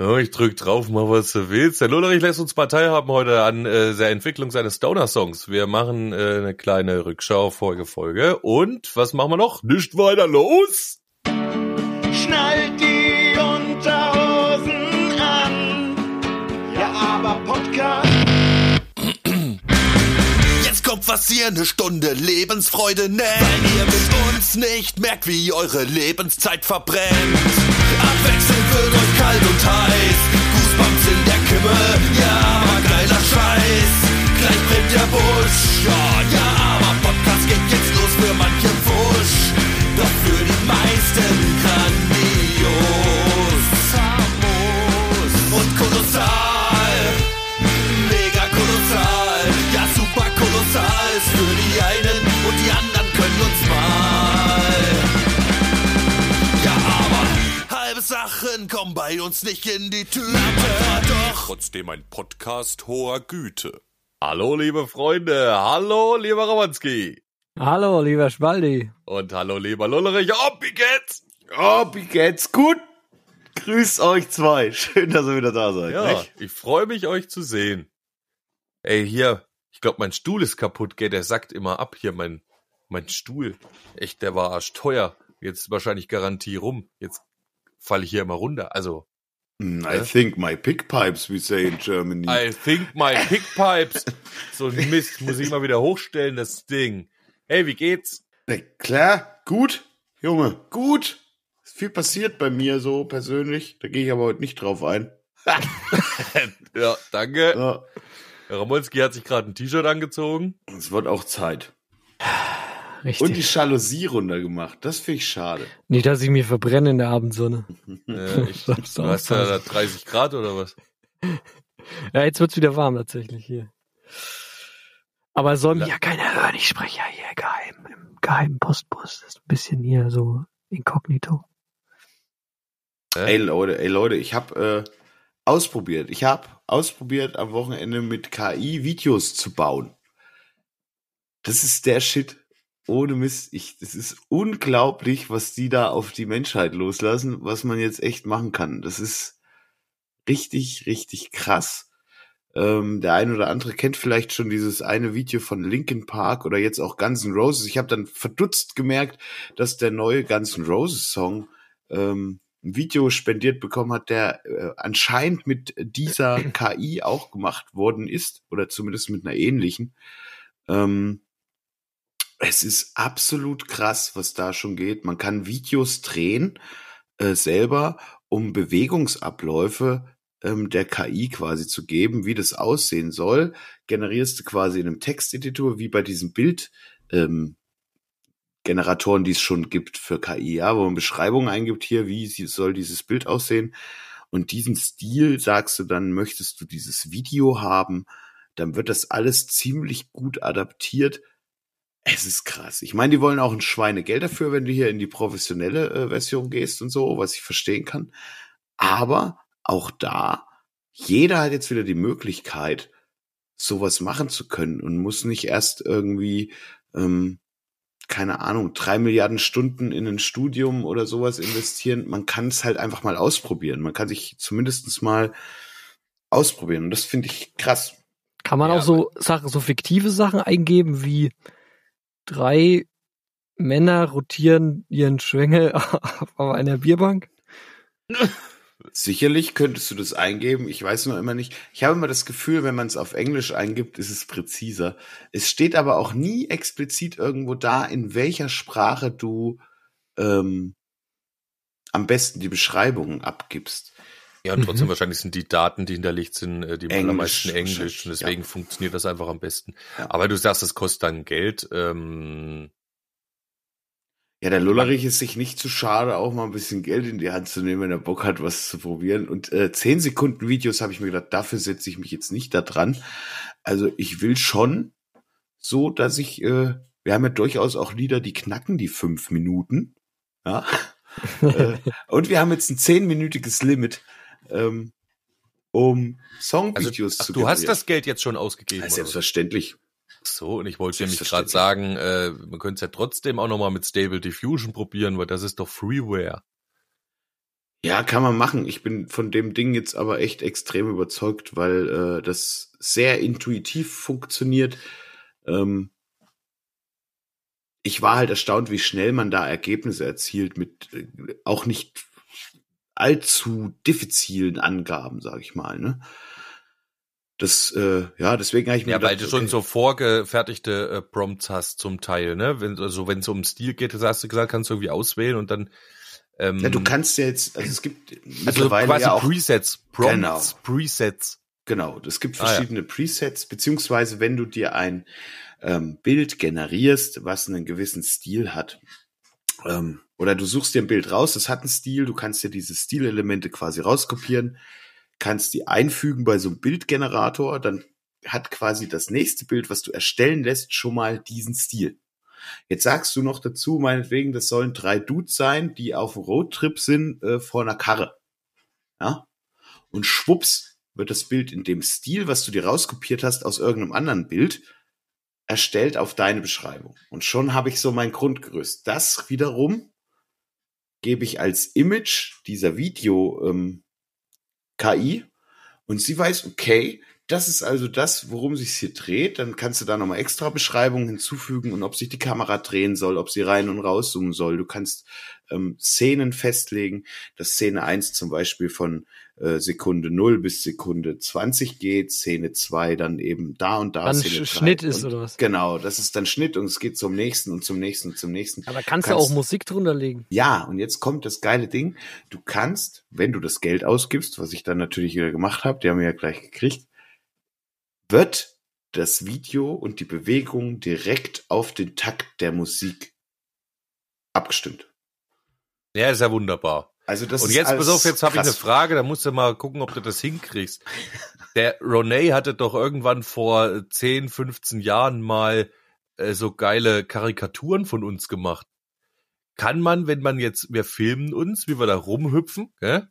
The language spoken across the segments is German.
Ja, ich drück drauf, mach was du willst. Der Lullerich lässt uns mal teilhaben heute an äh, der Entwicklung seines Stoner-Songs. Wir machen äh, eine kleine Rückschau, Folge, Folge. Und was machen wir noch? Nicht weiter los! Schnallt die Unterhosen an. Ja, aber Podcast. Jetzt kommt was ihr eine Stunde Lebensfreude nennt. Weil ihr mit uns nicht merkt, wie eure Lebenszeit verbrennt. Abwechselnd wird euch kalt und heiß. Goosebumps in der Kimme, ja, aber geiler Scheiß. Gleich brennt der Busch, ja, ja, bei uns nicht in die Tüte. Aber doch trotzdem ein Podcast hoher Güte. Hallo, liebe Freunde. Hallo, lieber Rawanski. Hallo, lieber Spaldi. Und hallo, lieber Lullerich. Oh, wie geht's? Oh, wie geht's? Gut? Grüß euch zwei. Schön, dass ihr wieder da seid. Ja, nicht? ich freue mich, euch zu sehen. Ey, hier, ich glaube, mein Stuhl ist kaputt, gell? Der sackt immer ab hier, mein, mein Stuhl. Echt, der war arschteuer. Jetzt wahrscheinlich Garantie rum. Jetzt falle ich hier immer runter. Also, Mm, I think my pickpipes, we say in Germany. I think my pickpipes. so ein Mist, muss ich mal wieder hochstellen, das Ding. Hey, wie geht's? Na klar, gut, Junge, gut. Ist viel passiert bei mir so persönlich. Da gehe ich aber heute nicht drauf ein. Ja, danke. Ja, Ramolski hat sich gerade ein T-Shirt angezogen. es wird auch Zeit. Richtig. Und die Jalousie runtergemacht. Das finde ich schade. Nicht, dass ich mir verbrenne in der Abendsonne. Äh, ich, du hast ja da aufpassen. 30 Grad oder was? Ja, jetzt wird's wieder warm tatsächlich hier. Aber es soll mich La- ja keiner hören. Ich spreche ja hier geheim, im geheimen Postbus. Das ist ein bisschen hier so inkognito. Ey Leute, ey Leute, ich habe äh, ausprobiert. Ich habe ausprobiert am Wochenende mit KI Videos zu bauen. Das ist der Shit. Ohne Mist. Ich, das ist unglaublich, was die da auf die Menschheit loslassen, was man jetzt echt machen kann. Das ist richtig, richtig krass. Ähm, der eine oder andere kennt vielleicht schon dieses eine Video von Linkin Park oder jetzt auch Guns N' Roses. Ich habe dann verdutzt gemerkt, dass der neue Guns N' Roses Song ähm, ein Video spendiert bekommen hat, der äh, anscheinend mit dieser KI auch gemacht worden ist oder zumindest mit einer ähnlichen. Ähm, es ist absolut krass, was da schon geht. Man kann Videos drehen äh, selber, um Bewegungsabläufe ähm, der KI quasi zu geben, wie das aussehen soll. Generierst du quasi in einem Texteditor, wie bei diesen Bild ähm, Generatoren, die es schon gibt für KI, ja, wo man Beschreibungen eingibt hier, wie soll dieses Bild aussehen. Und diesen Stil sagst du dann, möchtest du dieses Video haben, dann wird das alles ziemlich gut adaptiert. Es ist krass. Ich meine, die wollen auch ein Schweinegeld dafür, wenn du hier in die professionelle äh, Version gehst und so, was ich verstehen kann. Aber auch da, jeder hat jetzt wieder die Möglichkeit, sowas machen zu können und muss nicht erst irgendwie, ähm, keine Ahnung, drei Milliarden Stunden in ein Studium oder sowas investieren. Man kann es halt einfach mal ausprobieren. Man kann sich zumindestens mal ausprobieren. Und das finde ich krass. Kann man Ja, auch so Sachen, so fiktive Sachen eingeben wie drei Männer rotieren ihren Schwengel auf einer Bierbank? Sicherlich könntest du das eingeben. Ich weiß nur immer nicht. Ich habe immer das Gefühl, wenn man es auf Englisch eingibt, ist es präziser. Es steht aber auch nie explizit irgendwo da, in welcher Sprache du ähm, am besten die Beschreibungen abgibst. Ja, und trotzdem Mhm. wahrscheinlich sind die Daten, die hinterlegt sind, äh, die Englisch allermeisten Englisch und deswegen ja. funktioniert das einfach am besten. Ja. Aber du sagst, es kostet dann Geld. Ähm, Ja, der Lullerich ist sich nicht zu schade, auch mal ein bisschen Geld in die Hand zu nehmen, wenn er Bock hat, was zu probieren. Und äh, 10 Sekunden Videos habe ich mir gedacht, dafür setze ich mich jetzt nicht da dran. Also ich will schon so, dass ich, äh, wir haben ja durchaus auch Lieder, die knacken die fünf Minuten. Ja. äh, und wir haben jetzt ein zehnminütiges Limit, ähm, um also, Songvideos ach, zu du hast generieren. das Geld jetzt schon ausgegeben. Ja, selbstverständlich. So, und ich wollte nämlich gerade sagen, äh, man könnte es ja trotzdem auch nochmal mit Stable Diffusion probieren, weil das ist doch Freeware. Ja, kann man machen. Ich bin von dem Ding jetzt aber echt extrem überzeugt, weil äh, das sehr intuitiv funktioniert. Ähm, ich war halt erstaunt, wie schnell man da Ergebnisse erzielt mit äh, auch nicht allzu diffizilen Angaben, sag ich mal. Ne? Das, äh, ja, deswegen habe ich mir Ja, gedacht, weil du schon okay, so vorgefertigte äh, Prompts hast zum Teil, ne? Wenn, also wenn es um Stil geht, das hast du gesagt, kannst du irgendwie auswählen und dann ähm, Ja, du kannst ja jetzt, also es gibt also quasi ja auch Presets, Prompts, Genau. Presets. Genau, es gibt Ah, ja. verschiedene Presets, beziehungsweise wenn du dir ein ähm, Bild generierst, was einen gewissen Stil hat, ähm, oder du suchst dir ein Bild raus, das hat einen Stil, du kannst dir diese Stilelemente quasi rauskopieren, kannst die einfügen bei so einem Bildgenerator, dann hat quasi das nächste Bild, was du erstellen lässt, schon mal diesen Stil. Jetzt sagst du noch dazu, meinetwegen, das sollen drei Dudes sein, die auf einem Roadtrip sind äh, vor einer Karre. Ja? Und schwupps wird das Bild in dem Stil, was du dir rauskopiert hast, aus irgendeinem anderen Bild, erstellt auf deine Beschreibung. Und schon habe ich so mein Grundgerüst. Das wiederum gebe ich als Image dieser Video ähm, KI und sie weiß, okay, das ist also das, worum sich hier dreht. Dann kannst du da nochmal extra Beschreibungen hinzufügen und ob sich die Kamera drehen soll, ob sie rein und rauszoomen soll. Du kannst ähm, Szenen festlegen, dass Szene 1 zum Beispiel von äh, Sekunde 0 bis Sekunde 20 geht, Szene 2 dann eben da und da. Dann Szene Sch- 3 Schnitt ist oder was? Genau, das ist dann Schnitt und es geht zum nächsten und zum nächsten und zum nächsten. Aber kannst du Kannst- auch Musik drunter legen? Ja, und jetzt kommt das geile Ding. Du kannst, wenn du das Geld ausgibst, was ich dann natürlich wieder gemacht habe, die haben wir ja gleich gekriegt, wird das Video und die Bewegung direkt auf den Takt der Musik abgestimmt. Ja, ist ja wunderbar. Also das und jetzt, pass auf, jetzt habe ich eine. Frage, da musst du mal gucken, ob du das hinkriegst. Der Ronay hatte doch irgendwann vor 10, 15 Jahren mal äh, so geile Karikaturen von uns gemacht. Kann man, wenn man jetzt, wir filmen uns, wie wir da rumhüpfen, gell?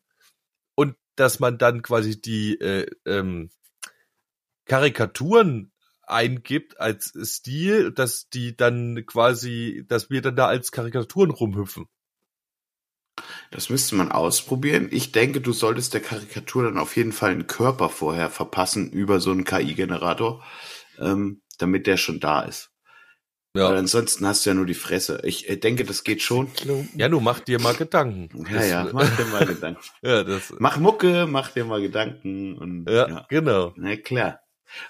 und dass man dann quasi die äh, ähm, Karikaturen eingibt als Stil, dass die dann quasi, dass wir dann da als Karikaturen rumhüpfen. Das müsste man ausprobieren. Ich denke, du solltest der Karikatur dann auf jeden Fall einen Körper vorher verpassen über so einen KI-Generator, ähm, damit der schon da ist. Weil Ja, ansonsten hast du ja nur die Fresse. Ich äh, denke, das geht schon. ja, du mach dir mal Gedanken. Ja, Das- ja, mach dir mal Gedanken. Ja, das, Mach Mucke, mach dir mal Gedanken und ja, ja. genau. Na klar.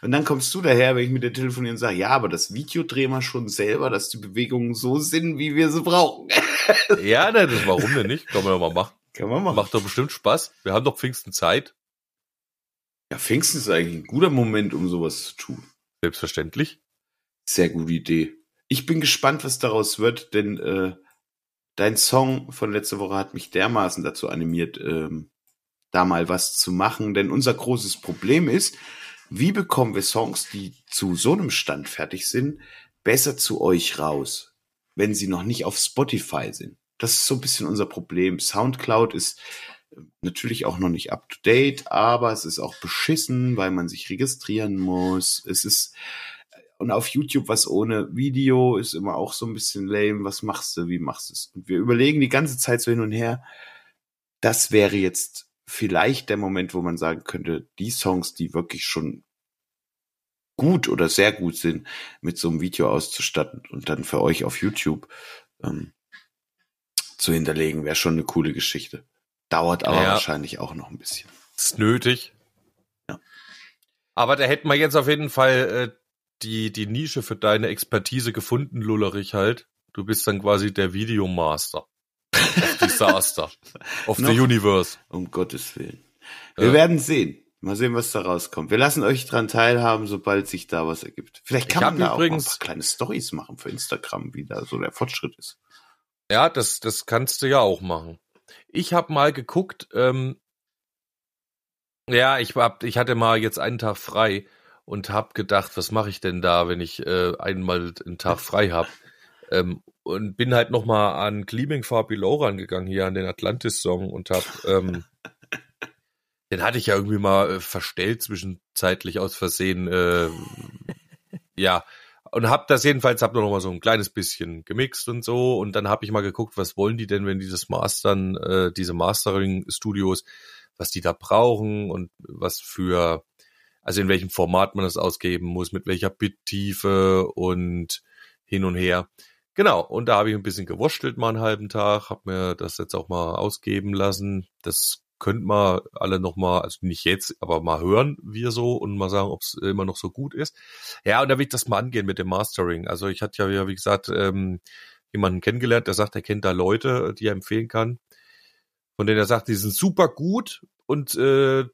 Und dann kommst du daher, wenn ich mit dir telefoniere und sage, ja, aber das Video drehen wir schon selber, dass die Bewegungen so sind, wie wir sie brauchen. Ja, ne, das, warum denn nicht? Kann man doch mal machen. Kann man machen. Macht doch bestimmt Spaß. Wir haben doch Pfingsten Zeit. Ja, Pfingsten ist eigentlich ein guter Moment, um sowas zu tun. Selbstverständlich. Sehr gute Idee. Ich bin gespannt, was daraus wird, denn äh, dein Song von letzter Woche hat mich dermaßen dazu animiert, ähm, da mal was zu machen. Denn unser großes Problem ist, wie bekommen wir Songs, die zu so einem Stand fertig sind, besser zu euch raus, wenn sie noch nicht auf Spotify sind? Das ist so ein bisschen unser Problem. Soundcloud ist äh, natürlich auch noch nicht up to date, aber es ist auch beschissen, weil man sich registrieren muss. Es ist und auf YouTube was ohne Video ist immer auch so ein bisschen lame. Was machst du? Wie machst du es? Und wir überlegen die ganze Zeit so hin und her. Das wäre jetzt vielleicht der Moment, wo man sagen könnte, die Songs, die wirklich schon gut oder sehr gut sind, mit so einem Video auszustatten und dann für euch auf YouTube ähm, zu hinterlegen, wäre schon eine coole Geschichte. Dauert aber Ja. wahrscheinlich auch noch ein bisschen. Ist nötig. Ja. Aber da hätten wir jetzt auf jeden Fall äh, die, die Nische für deine Expertise gefunden, Lullerich halt. Du bist dann quasi der Videomaster. Disaster. of the? Universe. Um Gottes Willen. Wir Ja. werden sehen. Mal sehen, was da rauskommt. Wir lassen euch dran teilhaben, sobald sich da was ergibt. Vielleicht kann man da übrigens- auch ein paar kleine Stories machen für Instagram, wie da so der Fortschritt ist. Ja, das, das kannst du ja auch machen. Ich habe mal geguckt, ähm, ja, ich, hab, ich hatte mal jetzt einen Tag frei und habe gedacht, was mache ich denn da, wenn ich äh, einmal einen Tag frei habe? Ähm, und bin halt noch mal an Gleaming Far Below rangegangen, hier an den Atlantis-Song und habe, ähm, den hatte ich ja irgendwie mal äh, verstellt, zwischenzeitlich aus Versehen, äh, ja, und hab das jedenfalls, hab noch mal so ein kleines bisschen gemixt und so und dann habe ich mal geguckt, was wollen die denn, wenn die das mastern, äh, diese Mastering-Studios, was die da brauchen und was für, also in welchem Format man das ausgeben muss, mit welcher Bittiefe und hin und her. Genau, und da habe ich ein bisschen gewurschtelt mal einen halben Tag, habe mir das jetzt auch mal ausgeben lassen. Das könnt mal alle noch mal, also nicht jetzt, aber mal hören, wir so und mal sagen, ob es immer noch so gut ist. Ja, und da will ich das mal angehen mit dem Mastering. Also ich hatte ja, wie gesagt, ähm, jemanden kennengelernt, der sagt, er kennt da Leute, die er empfehlen kann. Von denen er sagt, die sind super gut und äh,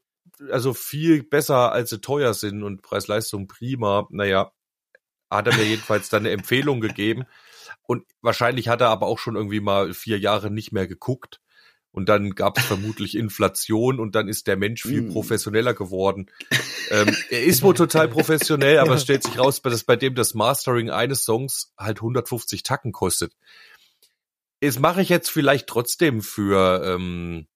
also viel besser, als sie teuer sind und Preis-Leistung prima. Naja, hat er mir jedenfalls dann eine Empfehlung gegeben. Und wahrscheinlich hat er aber auch schon irgendwie mal vier Jahre nicht mehr geguckt. Und dann gab es vermutlich Inflation und dann ist der Mensch viel Mm. professioneller geworden. ähm, er ist wohl total professionell, aber es stellt sich raus, dass bei dem das Mastering eines Songs halt 150 Tacken kostet. Das mache ich jetzt vielleicht trotzdem für ähm,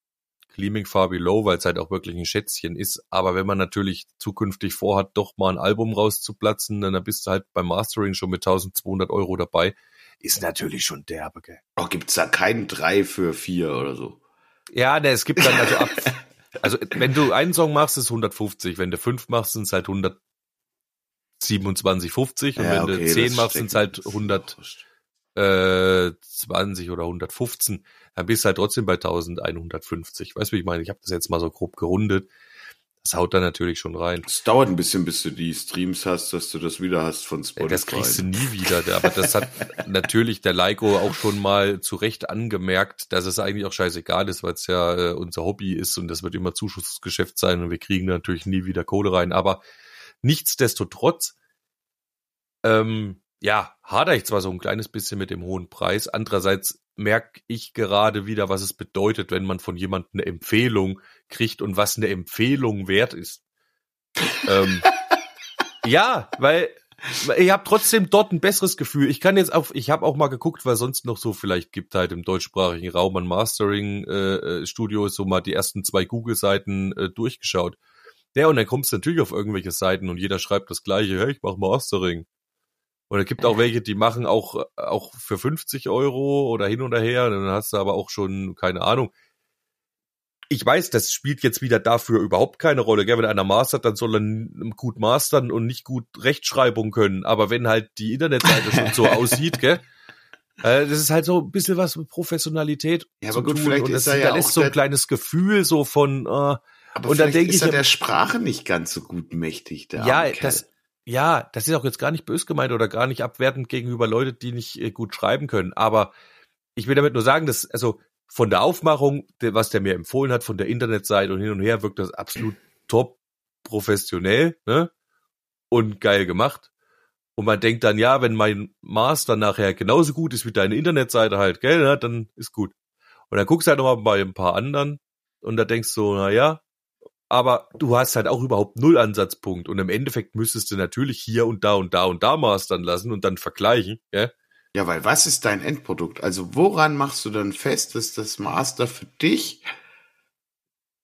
Gleaming Far Below, weil es halt auch wirklich ein Schätzchen ist. Aber wenn man natürlich zukünftig vorhat, doch mal ein Album rauszuplatzen, dann bist du halt beim Mastering schon mit 1200 Euro dabei. Ist natürlich schon derbe, gell? Oh, gibt's da keinen drei für vier oder so? Ja, ne, es gibt dann also ab, also wenn du einen Song machst, ist 150, wenn du fünf machst, sind es halt 127,50 und wenn du zehn machst, sind es halt steckt- 100 äh, 20 oder 115, dann bist du halt trotzdem bei 1150. Weißt du, wie ich meine? Ich habe das jetzt mal so grob gerundet. Das haut da natürlich schon rein. Es dauert ein bisschen, bis du die Streams hast, dass du das wieder hast von Spotify. Das kriegst du nie wieder. Aber das hat natürlich der Leiko auch schon mal zu Recht angemerkt, dass es eigentlich auch scheißegal ist, weil es ja äh, unser Hobby ist und das wird immer Zuschussgeschäft sein und wir kriegen da natürlich nie wieder Kohle rein. Aber nichtsdestotrotz, ähm, ja, hader ich zwar so ein kleines bisschen mit dem hohen Preis. Andererseits merke ich gerade wieder, was es bedeutet, wenn man von jemandem eine Empfehlung kriegt und was eine Empfehlung wert ist. ähm, ja, weil ich habe trotzdem dort ein besseres Gefühl. Ich kann jetzt auch, ich habe auch mal geguckt, was sonst noch so vielleicht gibt halt im deutschsprachigen Raum an Mastering äh, äh, so mal die ersten zwei Google-Seiten äh, durchgeschaut. Ja, und dann kommst du natürlich auf irgendwelche Seiten und jeder schreibt das gleiche, hey, ich mach Mastering. Und es gibt auch welche, die machen auch, auch für 50 Euro oder hin und her. Und dann hast du aber auch schon, keine Ahnung. Ich weiß, das spielt jetzt wieder dafür überhaupt keine Rolle. Gell? Wenn einer mastert, dann soll er gut mastern und nicht gut Rechtschreibung können. Aber wenn halt die Internetseite schon so aussieht, gell? Äh, das ist halt so ein bisschen was mit Professionalität Ja, zu aber gut, tun. vielleicht und ist das er ja hinterlässt auch so ein kleines Gefühl so von, äh, Aber Und dann denke ist ich er ja- der Sprache nicht ganz so gut mächtig, der ja, das, ja, das ist auch jetzt gar nicht bös gemeint oder gar nicht abwertend gegenüber Leute, die nicht äh, gut schreiben können. Aber ich will damit nur sagen, dass, also von der Aufmachung, was der mir empfohlen hat, von der Internetseite und hin und her, wirkt das absolut top professionell, ne? Und geil gemacht. Und man denkt dann, ja, wenn mein Master nachher genauso gut ist wie deine Internetseite halt, gell, na, dann ist gut. Und dann guckst du halt noch mal bei ein paar anderen und da denkst du, na ja, aber du hast halt auch überhaupt null Ansatzpunkt und im Endeffekt müsstest du natürlich hier und da und da und da mastern lassen und dann vergleichen, ja? Ja, weil was ist dein Endprodukt? Also woran machst du dann fest, dass das Master für dich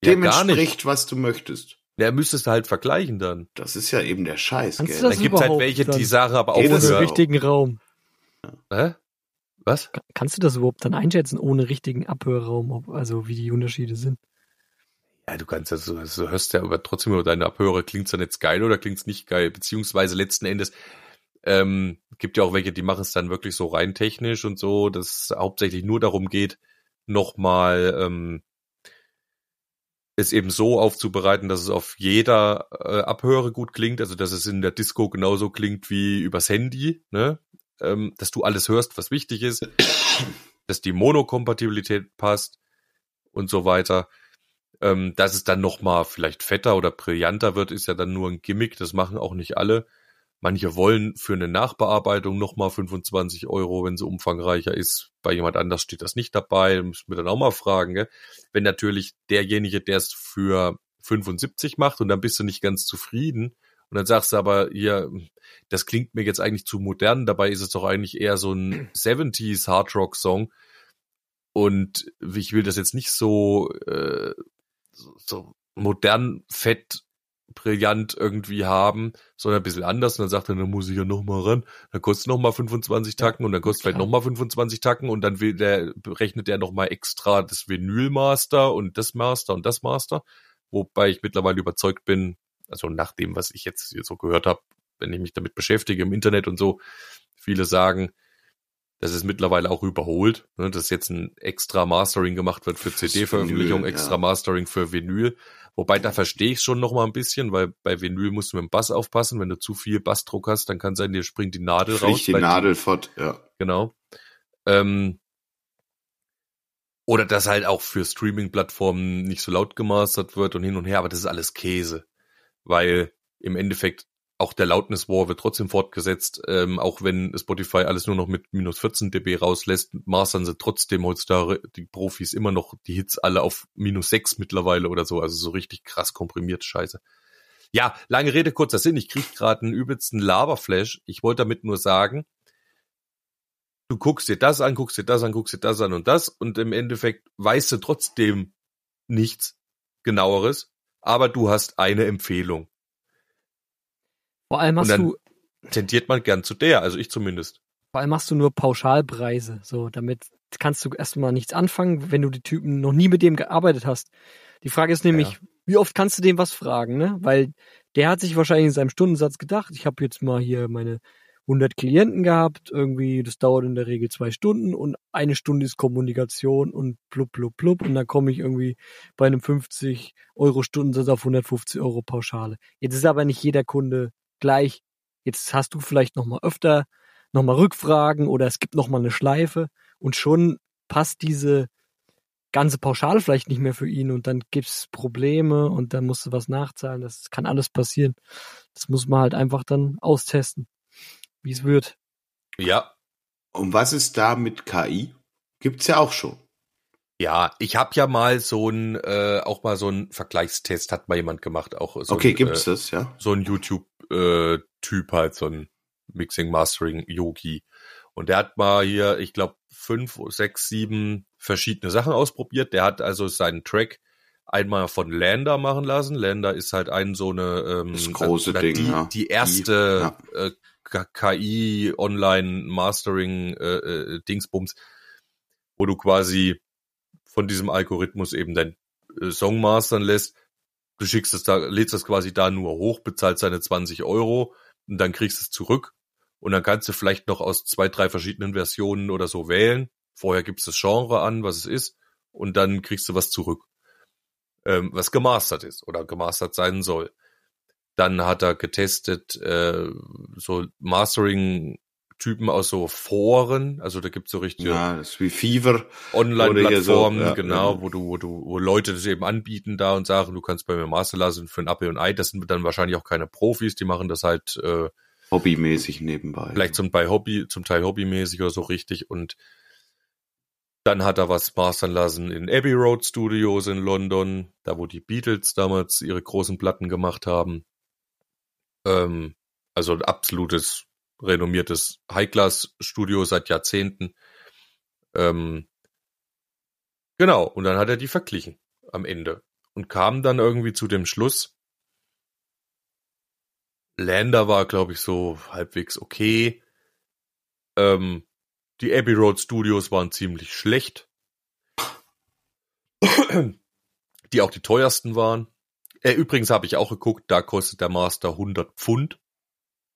Ja, dem gar nicht. entspricht, was du möchtest? Ja, müsstest du halt vergleichen dann. Das ist ja eben der Scheiß, Kannst gell? Da Das gibt's halt welche, die dann? sagen aber auch Ohne richtigen Raum. Hä? Was? Ka- Kannst du das überhaupt dann einschätzen ohne richtigen Abhörraum, ob, also wie die Unterschiede sind? Ja, du kannst das, du hörst ja aber trotzdem über deine Abhörer, klingt's dann jetzt geil oder klingt's nicht geil? Beziehungsweise letzten Endes, ähm, gibt ja auch welche, die machen es dann wirklich so rein technisch und so, dass es hauptsächlich nur darum geht, nochmal ähm, es eben so aufzubereiten, dass es auf jeder äh, Abhöre gut klingt, also dass es in der Disco genauso klingt wie übers Handy, ne? Ähm, dass du alles hörst, was wichtig ist, dass die Monokompatibilität passt und so weiter. Ähm, dass es dann nochmal vielleicht fetter oder brillanter wird, ist ja dann nur ein Gimmick. Das machen auch nicht alle. Manche wollen für eine Nachbearbeitung nochmal 25 Euro, wenn sie umfangreicher ist. Bei jemand anders steht das nicht dabei. Müssen wir dann auch mal fragen. Gell? Wenn natürlich derjenige, der es für 75 macht und dann bist du nicht ganz zufrieden und dann sagst du aber, hier, das klingt mir jetzt eigentlich zu modern. Dabei ist es doch eigentlich eher so ein 70s Hard Rock Song. Und ich will das jetzt nicht so, äh, so, modern, fett, brillant irgendwie haben, sondern ein bisschen anders. Und dann sagt er, dann muss ich ja noch mal ran. Dann kostet noch mal 25 Tacken und dann kostet vielleicht noch mal 25 Tacken und dann will der, berechnet er noch mal extra das Vinylmaster und das Master und das Master. Wobei ich mittlerweile überzeugt bin, also nach dem, was ich jetzt hier so gehört habe, wenn ich mich damit beschäftige im Internet und so, viele sagen, das ist mittlerweile auch überholt, ne, dass jetzt ein extra Mastering gemacht wird für CD-Veröffentlichung, extra ja. Mastering für Vinyl. Wobei da verstehe ich schon noch mal ein bisschen, weil bei Vinyl musst du mit dem Bass aufpassen. Wenn du zu viel Bassdruck hast, dann kann sein, dir springt die Nadel raus. Fliegt die weil Nadel fort, ja. Genau. Ähm, oder dass halt auch für Streaming-Plattformen nicht so laut gemastert wird und hin und her, aber das ist alles Käse. Weil im Endeffekt auch der Loudness War wird trotzdem fortgesetzt, ähm, auch wenn Spotify alles nur noch mit minus 14 dB rauslässt, mastern sie trotzdem heutzutage die Profis immer noch die Hits alle auf minus 6 mittlerweile oder so, also so richtig krass komprimiert Scheiße. Ja, lange Rede, kurzer Sinn, ich krieg gerade einen übelsten Laberflash. Ich wollte damit nur sagen, du guckst dir das an, guckst dir das an, guckst dir das an und das und im Endeffekt weißt du trotzdem nichts genaueres, aber du hast eine Empfehlung. Vor allem dann du, tendiert man gern zu der, also ich zumindest. vor allem hast du nur Pauschalpreise. So, damit kannst du erstmal nichts anfangen, wenn du die Typen noch nie mit dem gearbeitet hast. Die Frage ist nämlich, Ja. wie oft kannst du dem was fragen, ne? Weil der hat sich wahrscheinlich in seinem Stundensatz gedacht, ich habe jetzt mal hier meine 100 Klienten gehabt, irgendwie, das dauert in der Regel zwei Stunden und eine Stunde ist Kommunikation und blub, blub, blub und dann komme ich irgendwie bei einem 50 Euro Stundensatz auf 150 Euro Pauschale. Jetzt ist aber nicht jeder Kunde gleich. Jetzt hast du vielleicht noch mal öfter noch mal Rückfragen oder es gibt noch mal eine Schleife und schon passt diese ganze Pauschale vielleicht nicht mehr für ihn und dann gibt's Probleme und dann musst du was nachzahlen. Das kann alles passieren. Das muss man halt einfach dann austesten, wie es wird. Ja, Und was ist da mit KI? Gibt's ja auch schon. ja, ich habe ja mal so ein, äh, auch mal so ein Vergleichstest hat mal jemand gemacht, auch so okay, ein, gibt's äh, das, ja? so ein YouTube-Typ halt, so ein Mixing, Mastering, Yogi. Und der hat mal hier, ich glaube, fünf, sechs, sieben verschiedene Sachen ausprobiert. Der hat also seinen Track einmal von Lander machen lassen. Lander ist halt ein so eine ähm, Das große Ding, die, ja. die erste Die, äh, KI Online Mastering äh, äh, Dingsbums, wo du quasi von diesem Algorithmus eben dein äh, Song mastern lässt. Du schickst es da, lädst das quasi da nur hoch, bezahlst deine 20 Euro und dann kriegst es zurück. Und dann kannst du vielleicht noch aus zwei, drei verschiedenen Versionen oder so wählen. Vorher gibst du das Genre an, was es ist, und dann kriegst du was zurück, ähm, was gemastert ist oder gemastert sein soll. Dann hat er getestet äh, so Mastering-Typen aus so Foren, also da gibt's so richtige Ja, das ist wie Fever. Online-Plattformen, so, ja, genau, ja. wo du, wo du, wo Leute das eben anbieten da und sagen, du kannst bei mir Master lassen für ein Apple und Ei. Das sind dann wahrscheinlich auch keine Profis, die machen das halt äh, Hobbymäßig nebenbei. vielleicht zum Teil Hobby, zum Teil hobbymäßig oder so richtig. Und dann hat er was mastern lassen in Abbey Road Studios in London, da wo die Beatles damals ihre großen Platten gemacht haben. Ähm, also ein absolutes renommiertes High-Class-Studio seit Jahrzehnten. Ähm, genau, und dann hat er die verglichen am Ende und kam dann irgendwie zu dem Schluss, Lander war, glaube ich, so halbwegs okay. Ähm, die Abbey Road Studios waren ziemlich schlecht. Die auch die teuersten waren. Äh, übrigens habe ich auch geguckt, da kostet der Master 100 Pfund.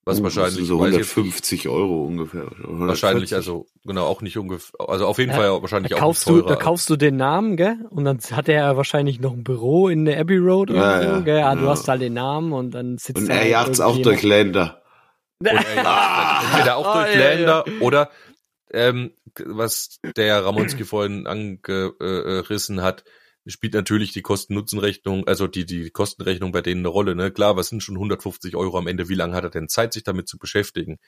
Was Uh, wahrscheinlich so weiß ich jetzt nicht, 150 Euro ungefähr. oder 140. wahrscheinlich, also genau, auch nicht ungefähr, also auf jeden Ja, Fall wahrscheinlich Da auch kaufst, nicht du, teurer. da kaufst du den Namen, gell? Und dann hat er ja wahrscheinlich noch ein Büro in der Abbey Road oder Ja, so, ja, gell? Ja, du hast halt den Namen und dann sitzt Und da er halt jagt's auch durch. Länder. Und er jagt entweder auch Ah, durch ja, Länder oder ähm, was der Ramonski vorhin angerissen hat, spielt natürlich die Kosten-Nutzen-Rechnung, also die, die Kostenrechnung bei denen eine Rolle. Ne? Klar, was sind schon 150 Euro am Ende? Wie lange hat er denn Zeit, sich damit zu beschäftigen?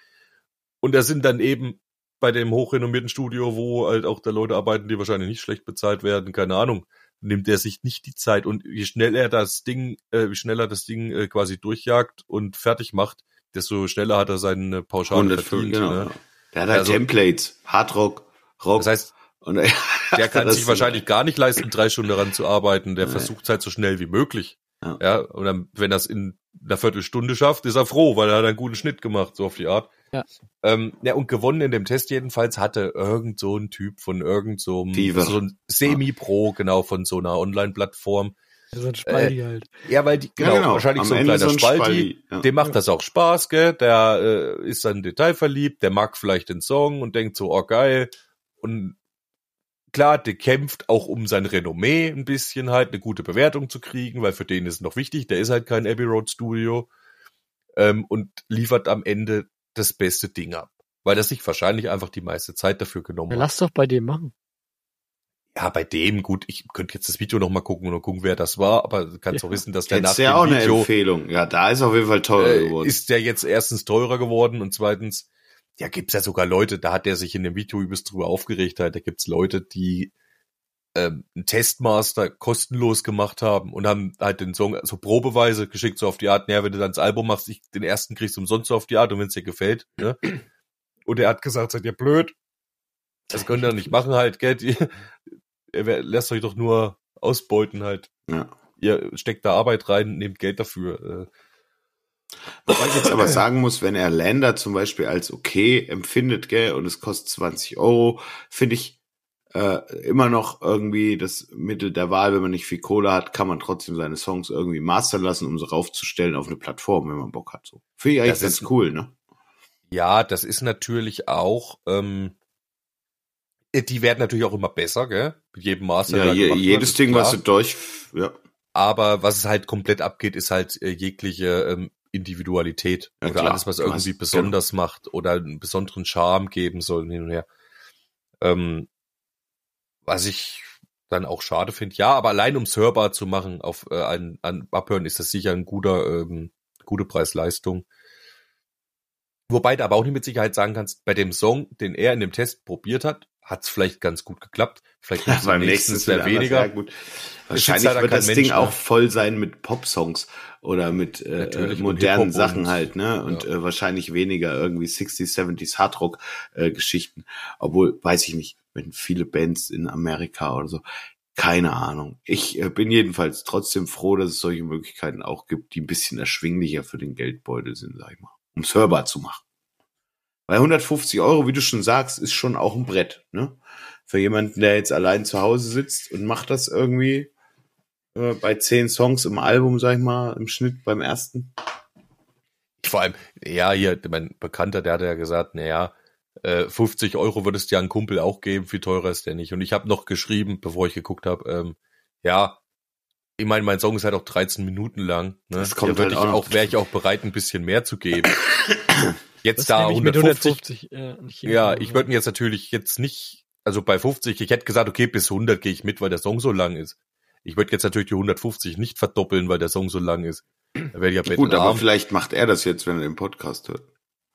Und da sind dann eben bei dem hochrenommierten Studio, wo halt auch da Leute arbeiten, die wahrscheinlich nicht schlecht bezahlt werden, keine Ahnung, nimmt er sich nicht die Zeit und je schneller er das Ding, äh, wie schneller das Ding äh, quasi durchjagt und fertig macht, desto schneller hat er seine Pauschale 105, verdient. genau. Ne? Der hat halt Also- Templates. Hardrock, Rock. Das heißt, und er, der kann sich wahrscheinlich gar nicht leisten, drei Stunden daran zu arbeiten. Der versucht halt so schnell wie möglich Ja. Ja. und dann, wenn das in einer Viertelstunde schafft, ist er froh, weil er hat einen guten Schnitt gemacht, so auf die Art. Ja. Ähm, ja, und gewonnen in dem Test jedenfalls hatte irgend so ein Typ von irgend so einem, so ein Semi-Pro, genau, von so einer Online-Plattform. So ein Spaldi halt. Ja, weil die, genau, Ja, genau. wahrscheinlich Am so ein Ende kleiner so ein Spalti, Spalti, ja. dem macht das auch Spaß, gell, der äh, ist dann detailverliebt, der mag vielleicht den Song und denkt so, oh geil, und klar, der kämpft auch um sein Renommee ein bisschen halt, eine gute Bewertung zu kriegen, weil für den ist es noch wichtig, der ist halt kein Abbey Road Studio ähm, und liefert am Ende das beste Ding ab, weil er sich wahrscheinlich einfach die meiste Zeit dafür genommen Ja, hat. lass doch bei dem machen. Ja, bei dem, gut, ich könnte jetzt das Video noch mal gucken und gucken, wer das war, aber du kannst Ja. auch wissen, dass der nach Jetzt ja dem auch eine Empfehlung. Ja, da ist auf jeden Fall teurer äh, geworden. ist der jetzt erstens teurer geworden und zweitens, ja, gibt's ja sogar Leute, da hat der sich in dem Video übelst drüber aufgeregt, halt, da gibt's Leute, die ähm, einen Testmaster kostenlos gemacht haben und haben halt den Song so probeweise geschickt, so auf die Art, naja, wenn du dann das Album machst, ich, den ersten kriegst du umsonst so auf die Art und wenn es dir gefällt, ne? Und er hat gesagt, seid ihr blöd? Das könnt ihr nicht machen halt, gell? Er wär- lässt euch doch nur ausbeuten halt. ja. Ihr steckt da Arbeit rein, nehmt Geld dafür. Äh, Wobei ich jetzt aber sagen muss, wenn er Lander zum Beispiel als okay empfindet, gell, und es kostet 20 Euro, finde ich äh, immer noch irgendwie das Mittel der Wahl, wenn man nicht viel Kohle hat, kann man trotzdem seine Songs irgendwie mastern lassen, um sie raufzustellen auf eine Plattform, wenn man Bock hat. So. Finde ich eigentlich Das ganz ist- cool, ne? Ja, das ist natürlich auch, ähm, äh, die werden natürlich auch immer besser, gell? Mit jedem Master. Ja, je, wird, jedes Ding, klar. was du durch, ja, Aber was es halt komplett abgeht, ist halt äh, jegliche ähm, Individualität Ja, oder klar. alles, was irgendwie hast- besonders macht oder einen besonderen Charme geben soll hin und her. Ähm, was ich dann auch schade finde. Ja, aber allein ums hörbar zu machen auf äh, ein, ein Abhören ist das sicher ein guter, ähm, gute Preis-Leistung. Wobei du aber auch nicht mit Sicherheit sagen kannst, bei dem Song, den er in dem Test probiert hat, hat's vielleicht ganz gut geklappt. Vielleicht Ja, beim nächsten wieder weniger. anders. Ja, gut. Wahrscheinlich leider wird das Mensch Ding mehr. auch voll sein mit Pop-Songs oder mit äh, äh, modernen Hip-Hop Sachen halt, ne? Und ja. äh, wahrscheinlich weniger irgendwie 60s, 70s Hardrock-Geschichten. Obwohl, weiß ich nicht, wenn viele Bands in Amerika oder so, keine Ahnung. Ich äh, bin jedenfalls trotzdem froh, dass es solche Möglichkeiten auch gibt, die ein bisschen erschwinglicher für den Geldbeutel sind, sag ich mal, um es hörbar zu machen. Weil 150 Euro, wie du schon sagst, ist schon auch ein Brett, ne? Für jemanden, der jetzt allein zu Hause sitzt und macht das irgendwie äh, bei zehn Songs im Album, sag ich mal, im Schnitt beim ersten. Vor allem, ja, hier, mein Bekannter, der hat ja gesagt, naja, äh, 50 Euro würdest du ja einen Kumpel auch geben, viel teurer ist der nicht. Und ich habe noch geschrieben, bevor ich geguckt habe, ähm, ja, ich meine, mein Song ist halt auch 13 Minuten lang. Ne? Das kommt Da halt auch auch, wäre ich auch bereit, ein bisschen mehr zu geben. Jetzt Das da nehme ich mit 150. 150. Ja, Ja, ich würde jetzt natürlich jetzt nicht, also bei 50, ich hätte gesagt, okay, bis 100 gehe ich mit, weil der Song so lang ist. Ich würde jetzt natürlich die 150 nicht verdoppeln, weil der Song so lang ist. Da werde ich ja Gut, aber vielleicht macht er das jetzt, wenn er den Podcast hört.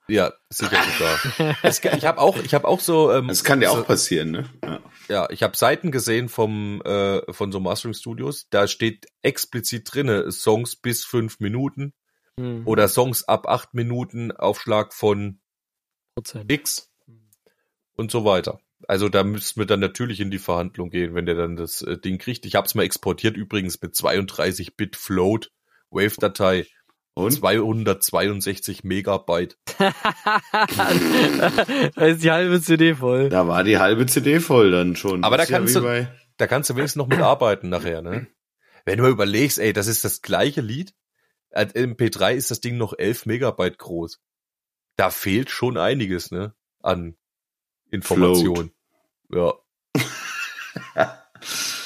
Ja, sicher sogar. es, ich habe auch, ich habe auch so, ähm, Das kann dir so, auch passieren, ne? Ja. ja, ich habe Seiten gesehen vom äh, von so Mastering Studios. Da steht explizit drinne Songs bis fünf Minuten Hm, oder Songs ab acht Minuten Aufschlag von Prozent. X und so weiter. Also da müssten wir dann natürlich in die Verhandlung gehen, wenn der dann das äh, Ding kriegt. Ich habe es mal exportiert übrigens mit 32 Bit Float Wave-Datei, Und? 262 Megabyte. da ist die halbe CD voll. Da war die halbe CD voll dann schon. Aber da kannst wie du- bei- Da kannst du wenigstens noch mitarbeiten nachher, ne? Wenn du mal überlegst, ey, das ist das gleiche Lied. Als MP3 ist das Ding noch 11 Megabyte groß. Da fehlt schon einiges, ne? An Information. Ja.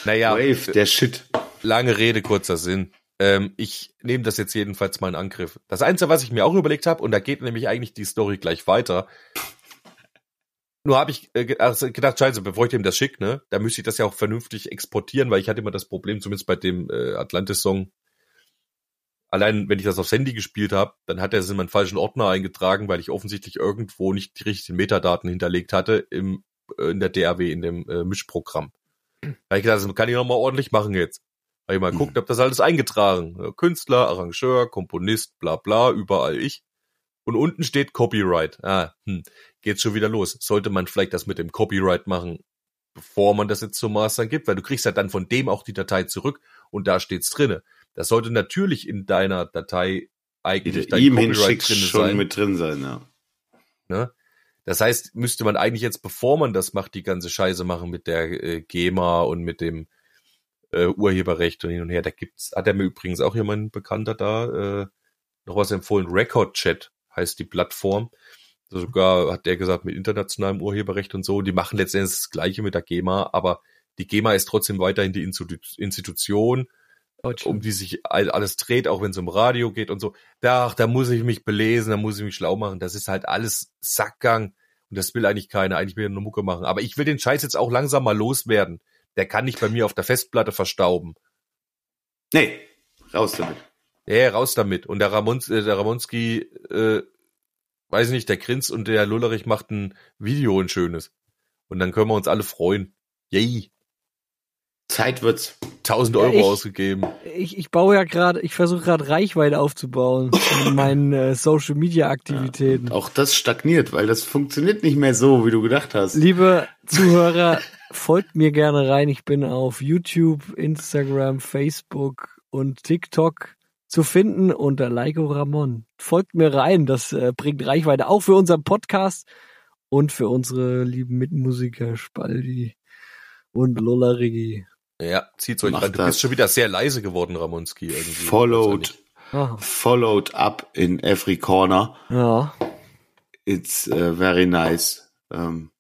naja, Wave, der Shit. lange Rede, kurzer Sinn. Ähm, ich nehme das jetzt jedenfalls mal in Angriff. Das Einzige, was ich mir auch überlegt habe, und da geht nämlich eigentlich die Story gleich weiter. Nur habe ich äh, ge- gedacht, scheiße, bevor ich dem das schicke, ne, da müsste ich das ja auch vernünftig exportieren, weil ich hatte immer das Problem, zumindest bei dem äh, Atlantis-Song, allein wenn ich das aufs Handy gespielt habe, dann hat er es in meinen falschen Ordner eingetragen, weil ich offensichtlich irgendwo nicht die richtigen Metadaten hinterlegt hatte im, äh, in der DAW, in dem äh, Mischprogramm. Da hab ich gedacht, das kann ich noch mal ordentlich machen jetzt. Habe ich mal geguckt, hab das alles eingetragen. Künstler, Arrangeur, Komponist, bla bla, überall ich. Und unten steht Copyright. Ah, hm, geht's schon wieder los. Sollte man vielleicht das mit dem Copyright machen, bevor man das jetzt zum Mastern gibt, weil du kriegst ja dann von dem auch die Datei zurück und da steht's drinne. Das sollte natürlich in deiner Datei eigentlich dein ihm Copyright drin schon sein. mit drin sein, ja. Ne? Das heißt, müsste man eigentlich jetzt, bevor man das macht, die ganze Scheiße machen mit der äh, GEMA und mit dem äh, Urheberrecht und hin und her. Da gibt's, hat er mir übrigens auch mein Bekannter da äh, noch was empfohlen. Record Chat heißt die Plattform. Also sogar hat der gesagt mit internationalem Urheberrecht und so. Die machen letztendlich das Gleiche mit der GEMA, aber die GEMA ist trotzdem weiterhin die Institu Institution, um die sich all- alles dreht, auch wenn es um Radio geht und so. Da, ach, da muss ich mich belesen, da muss ich mich schlau machen. Das ist halt alles Sackgang und das will eigentlich keiner. Eigentlich will er nur Mucke machen. Aber ich will den Scheiß jetzt auch langsam mal loswerden. Der kann nicht bei mir auf der Festplatte verstauben. Nee, raus damit. Ja, raus damit. Und der, Ramons, äh, der Ramonski, äh, weiß ich nicht, der Grins und der Lullerich macht ein Video, ein schönes. Und dann können wir uns alle freuen. Yay. Zeit wird's. 1000 Ja, Euro ich- ausgegeben. Ich, ich baue ja gerade, ich versuche gerade Reichweite aufzubauen in meinen äh, Social Media Aktivitäten. Auch das stagniert, weil das funktioniert nicht mehr so, wie du gedacht hast. Liebe Zuhörer, folgt mir gerne rein. Ich bin auf YouTube, Instagram, Facebook und TikTok zu finden unter Leiko Ramon. Folgt mir rein, das äh, bringt Reichweite auch für unseren Podcast und für unsere lieben Mitmusiker Spaldi und Lola Rigi. Ja, zieht's euch rein. Du das. bist schon wieder sehr leise geworden, Ramonski. Irgendwie. Followed, followed up in every corner. ja. It's äh, very nice. Ähm,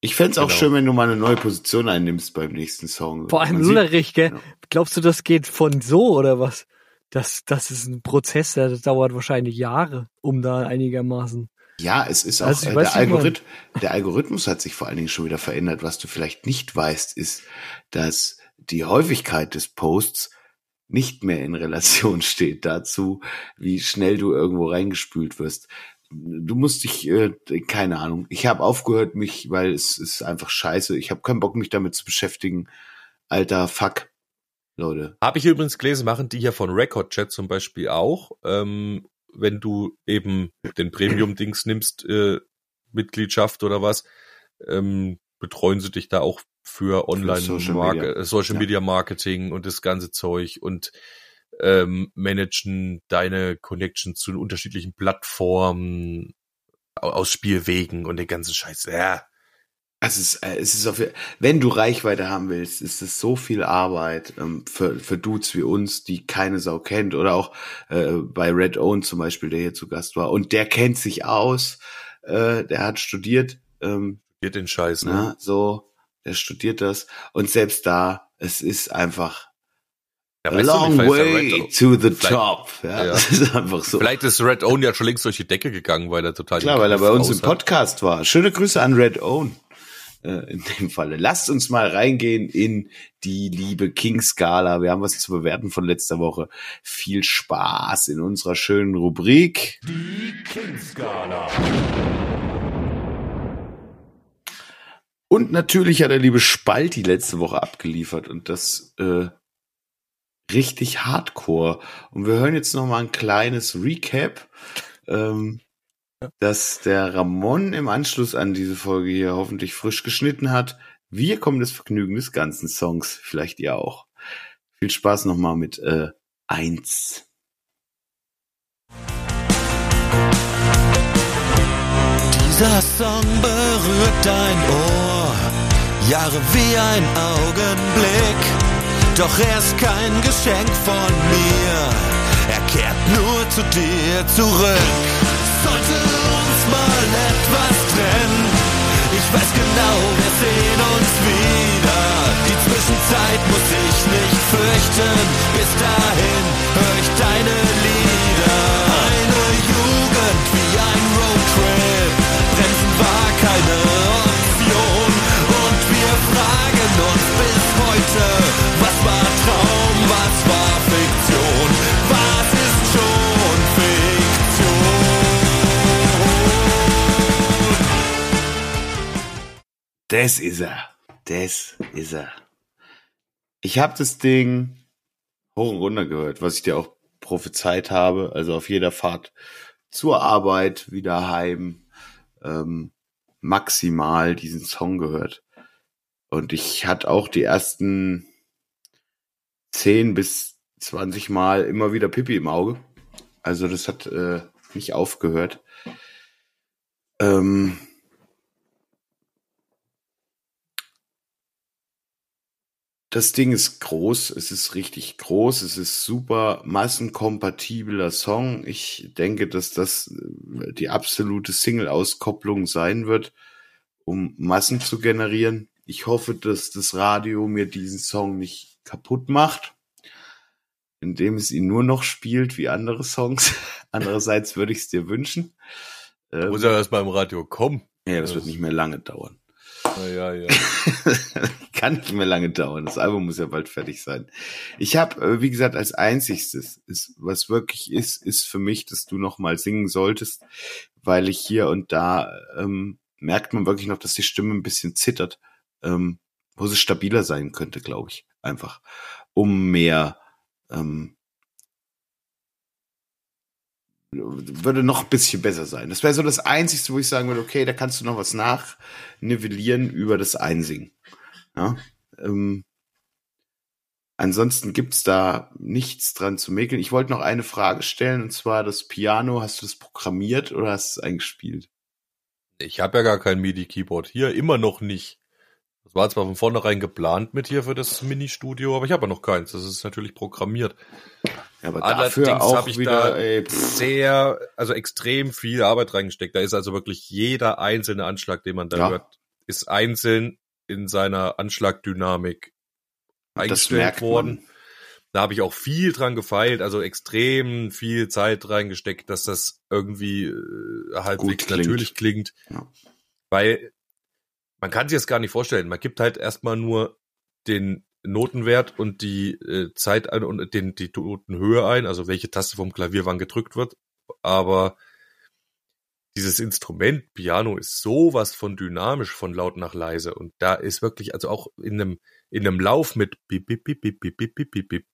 ich auch Genau. schön, wenn du mal eine neue Position einnimmst beim nächsten Song. Vor allem Lullerich, gell? Ja. Glaubst du, das geht von so oder was? Das, das ist ein Prozess, der dauert wahrscheinlich Jahre, um da einigermaßen. Ja, es ist auch, Also äh, der, wie man- Algorith der Algorithmus hat sich vor allen Dingen schon wieder verändert. Was du vielleicht nicht weißt, ist, dass die Häufigkeit des Posts nicht mehr in Relation steht dazu, wie schnell du irgendwo reingespült wirst. Du musst dich, äh, keine Ahnung, ich habe aufgehört mich, weil es ist einfach scheiße. Ich habe keinen Bock, mich damit zu beschäftigen. Alter, fuck, Leute. Habe ich übrigens gelesen, machen die hier von Record Chat zum Beispiel auch. Ähm, wenn du eben den Premium-Dings nimmst, äh, Mitgliedschaft oder was, ähm, betreuen sie dich da auch für Online Social Media. äh, Social Ja. Media Marketing und das ganze Zeug und ähm, managen deine Connection zu unterschiedlichen Plattformen au- aus Spielwegen und den ganzen Scheiß. Ja, Es ist, äh, es ist auf, wenn du Reichweite haben willst, ist es so viel Arbeit ähm, für, für Dudes wie uns, die keine Sau kennt. Oder auch äh, bei Red Owen zum Beispiel, der hier zu Gast war. Und der kennt sich aus, äh, der hat studiert, ähm, geht den Scheiß, ne? na, so, der studiert das. Und selbst da, es ist einfach Ja, a long nicht, way to the top. Ja, Ja. Das ist einfach so. Vielleicht ist Red Own ja schon längst durch die Decke gegangen, weil er total Klar, weil er bei uns im raus hat. Podcast war. Schöne Grüße an Red Own. Äh, in dem Falle. Lasst uns mal reingehen in die liebe King-Skala. Wir haben was zu bewerten von letzter Woche. Viel Spaß in unserer schönen Rubrik. Und natürlich hat der liebe Spalti letzte Woche abgeliefert und das äh, richtig hardcore. Und wir hören jetzt noch mal ein kleines Recap, ähm, dass der Ramon im Anschluss an diese Folge hier hoffentlich frisch geschnitten hat. Wir kommen das Vergnügen des ganzen Songs, vielleicht ihr auch. Viel Spaß noch mal mit äh, eins. Dieser Song berührt dein Ohr, Jahre wie ein Augenblick. Doch er ist kein Geschenk von mir, er kehrt nur zu dir zurück. Sollte uns mal etwas trennen, ich weiß genau, wir sehen uns wieder. Die Zwischenzeit muss ich nicht fürchten, bis dahin hör ich deine Das ist er. Das ist er. Ich habe das Ding hoch und runter gehört, was ich dir auch prophezeit habe. Also auf jeder Fahrt zur Arbeit, wieder heim, ähm, maximal diesen Song gehört. Und ich hatte auch die ersten 10 bis 20 Mal immer wieder Pipi im Auge. Also das hat äh, nicht aufgehört. Ähm, das Ding ist groß, es ist richtig groß, es ist super massenkompatibler Song. Ich denke, dass das äh, die absolute Single-Auskopplung sein wird, um Massen zu generieren. Ich hoffe, dass das Radio mir diesen Song nicht kaputt macht, indem es ihn nur noch spielt wie andere Songs. Andererseits würde ich es dir wünschen. Ähm, Muss ja erst mal im Radio kommen. ja, das wird nicht mehr lange dauern. Na ja, ja. Kann nicht mehr lange dauern. Das Album muss ja bald fertig sein. Ich habe, äh, wie gesagt, als einzigstes, ist, was wirklich ist, ist für mich, dass du noch mal singen solltest, weil ich hier und da ähm, merkt man wirklich noch, dass die Stimme ein bisschen zittert, ähm, wo sie stabiler sein könnte, glaube ich, einfach, um mehr ähm, würde noch ein bisschen besser sein. Das wäre so das Einzige, wo ich sagen würde, okay, da kannst du noch was nachnivellieren über das Einsingen. Ja, ähm, ansonsten gibt's da nichts dran zu mäkeln. Ich wollte noch eine Frage stellen, und zwar das Piano, hast du das programmiert oder hast du es eingespielt? Ich habe ja gar kein MIDI-Keyboard hier, immer noch nicht. Das war zwar von vornherein geplant mit hier für das Mini-Studio, aber ich habe ja noch keins. Das ist natürlich programmiert. Ja, aber Allerdings habe ich wieder, da ey, sehr, also extrem viel Arbeit reingesteckt. Da ist also wirklich jeder einzelne Anschlag, den man da Ja. hört, ist einzeln in seiner Anschlagdynamik eingestellt worden. Da habe ich auch viel dran gefeilt, also extrem viel Zeit reingesteckt, dass das irgendwie äh, halbwegs klingt. natürlich klingt. Ja. Weil man kann sich das gar nicht vorstellen. Man gibt halt erstmal nur den Notenwert und die äh, Zeit ein und den, die Notenhöhe ein, also welche Taste vom Klavier wann gedrückt wird. Aber dieses Instrument Piano ist sowas von dynamisch von laut nach leise und da ist wirklich also auch in einem in einem Lauf mit bip, bip, bip, bip, bip, bip, bip, bip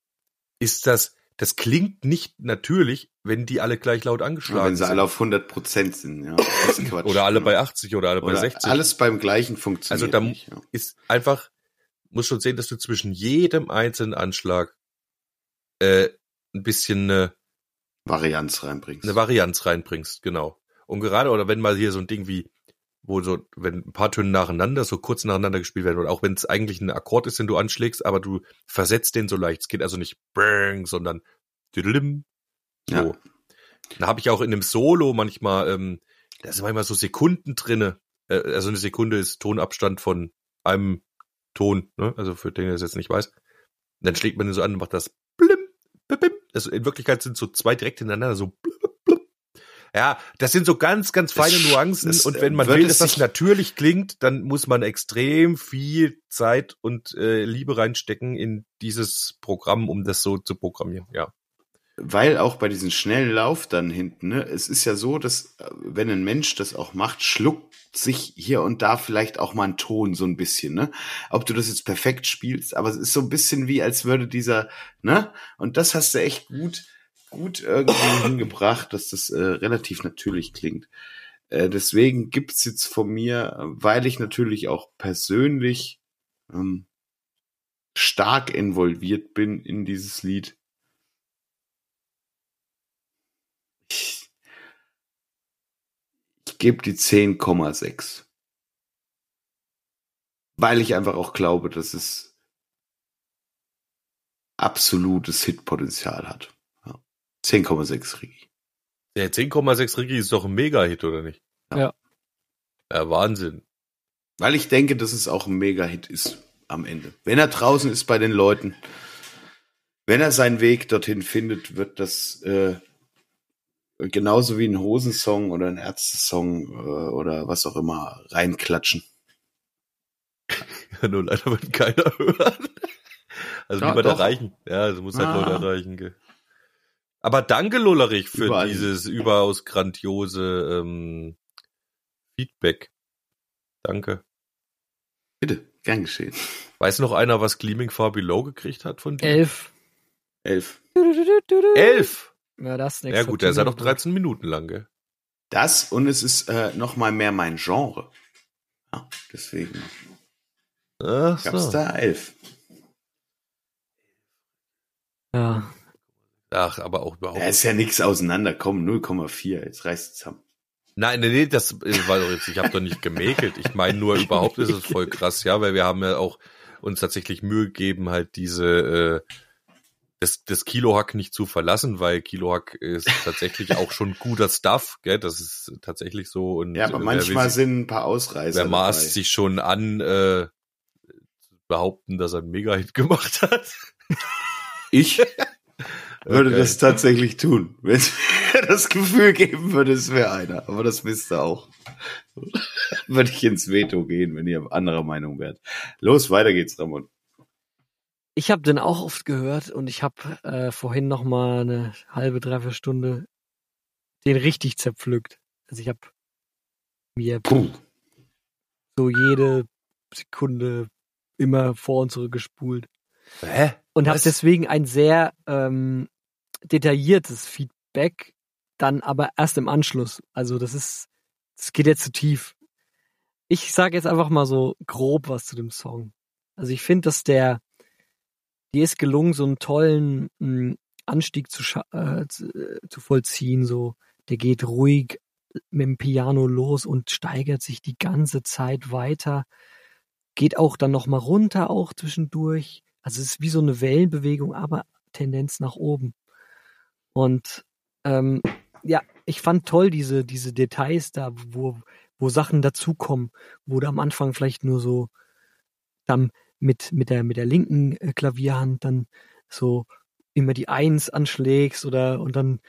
ist das das klingt nicht natürlich, wenn die alle gleich laut angeschlagen ja, wenn sind. Wenn sie alle auf 100 Prozent sind, ja. Quatsch, oder alle ja. bei 80 oder alle oder bei 60. Alles beim gleichen also funktioniert. Also da nicht, ja. ist einfach, muss schon sehen, dass du zwischen jedem einzelnen Anschlag äh, ein bisschen eine Varianz reinbringst. Eine Varianz reinbringst, genau. Und gerade, oder wenn mal hier so ein Ding wie, wo so, wenn ein paar Töne nacheinander, so kurz nacheinander gespielt werden, oder auch wenn es eigentlich ein Akkord ist, den du anschlägst, aber du versetzt den so leicht. Es geht also nicht bang, sondern düdelim. So. Ja. Da habe ich auch in einem Solo manchmal, ähm, da sind manchmal so Sekunden drinne. Äh, also eine Sekunde ist Tonabstand von einem Ton, ne? Also für den, der es jetzt nicht weiß. Und dann schlägt man den so an und macht das blim, bim, bim. Also in Wirklichkeit sind so zwei direkt hintereinander so blub. Ja, das sind so ganz, ganz feine Das- Nuancen. das, und wenn man will, dass das natürlich klingt, dann muss man extrem viel Zeit und äh, Liebe reinstecken in dieses Programm, um das so zu programmieren. Ja. Weil auch bei diesem schnellen Lauf dann hinten, ne, es ist ja so, dass äh, wenn ein Mensch das auch macht, schluckt sich hier und da vielleicht auch mal ein Ton so ein bisschen, ne? Ob du das jetzt perfekt spielst, aber es ist so ein bisschen wie, als würde dieser, ne? Und das hast du echt gut, gut irgendwie hingebracht, dass das äh, relativ natürlich klingt. Äh, deswegen gibt's jetzt von mir, weil ich natürlich auch persönlich ähm, stark involviert bin in dieses Lied, ich gebe die 10,6. Weil ich einfach auch glaube, dass es absolutes Hitpotenzial hat. Ja. 10,6 Rigi. Der 10,6 Ricky ist doch ein Mega-Hit, oder nicht? Ja. Ja, Wahnsinn. Weil ich denke, dass es auch ein Mega-Hit ist am Ende. Wenn er draußen ist bei den Leuten, wenn er seinen Weg dorthin findet, wird das äh, genauso wie ein Hosensong oder ein Ärztesong äh, oder was auch immer reinklatschen. Ja, nur leider wird keiner hören. Also Ja, niemand doch. erreichen. Ja, also muss halt Ah. Leute erreichen. Gell. Aber danke, Lullerich, für Überall. dieses überaus grandiose ähm, Feedback. Danke. Bitte, gern geschehen. Weiß noch einer, was Gleaming Far Below gekriegt hat von dir? Elf. Elf. Elf! Ja, das ist Ja gut, der ist ja doch Thema. 13 Minuten lang, gell? Das und es ist äh, noch mal mehr mein Genre. Ja, deswegen Ach gab's so. da elf. Ja. Ach, aber auch überhaupt. Da ist ja nichts auseinander. Komm, 0,4. Jetzt reißt zusammen. Nein, nee, nee, das war doch jetzt, ich habe doch nicht gemäkelt. Ich meine nur, überhaupt ist es voll krass, ja, weil wir haben ja auch uns tatsächlich Mühe gegeben, halt diese äh, das, das Kilohack nicht zu verlassen, weil Kilohack ist tatsächlich auch schon guter Stuff, gell? Das ist tatsächlich so. Und Ja, aber äh, manchmal sich- sind ein paar Ausreißer. wer maßt dabei. sich schon an, äh, zu behaupten, dass er einen Mega-Hit gemacht hat. Ich würde Okay. das tatsächlich tun. Wenn es mir das Gefühl geben würde, es wäre einer. Aber das wisst ihr auch. würde ich ins Veto gehen, wenn ihr anderer Meinung wärt. Los, weiter geht's, Ramon. Ich habe den auch oft gehört und ich habe äh, vorhin noch mal eine halbe, dreiviertel Stunde den richtig zerpflückt. Also ich habe mir Puh. so jede Sekunde immer vor und zurück gespult Hä? und habe deswegen ein sehr ähm, detailliertes Feedback, dann aber erst im Anschluss. Also das ist, das geht jetzt zu tief. Ich sage jetzt einfach mal so grob was zu dem Song. Also ich finde, dass der, dir ist gelungen, so einen tollen mh, Anstieg zu, äh, zu, äh, zu vollziehen. So, der geht ruhig mit dem Piano los und steigert sich die ganze Zeit weiter. Geht auch dann noch mal runter, auch zwischendurch. Also es ist wie so eine Wellenbewegung, aber Tendenz nach oben. Und ähm, ja, ich fand toll diese diese Details da, wo wo Sachen dazukommen, wo du am Anfang vielleicht nur so dann mit mit der mit der linken äh, Klavierhand dann so immer die Eins anschlägst oder und dann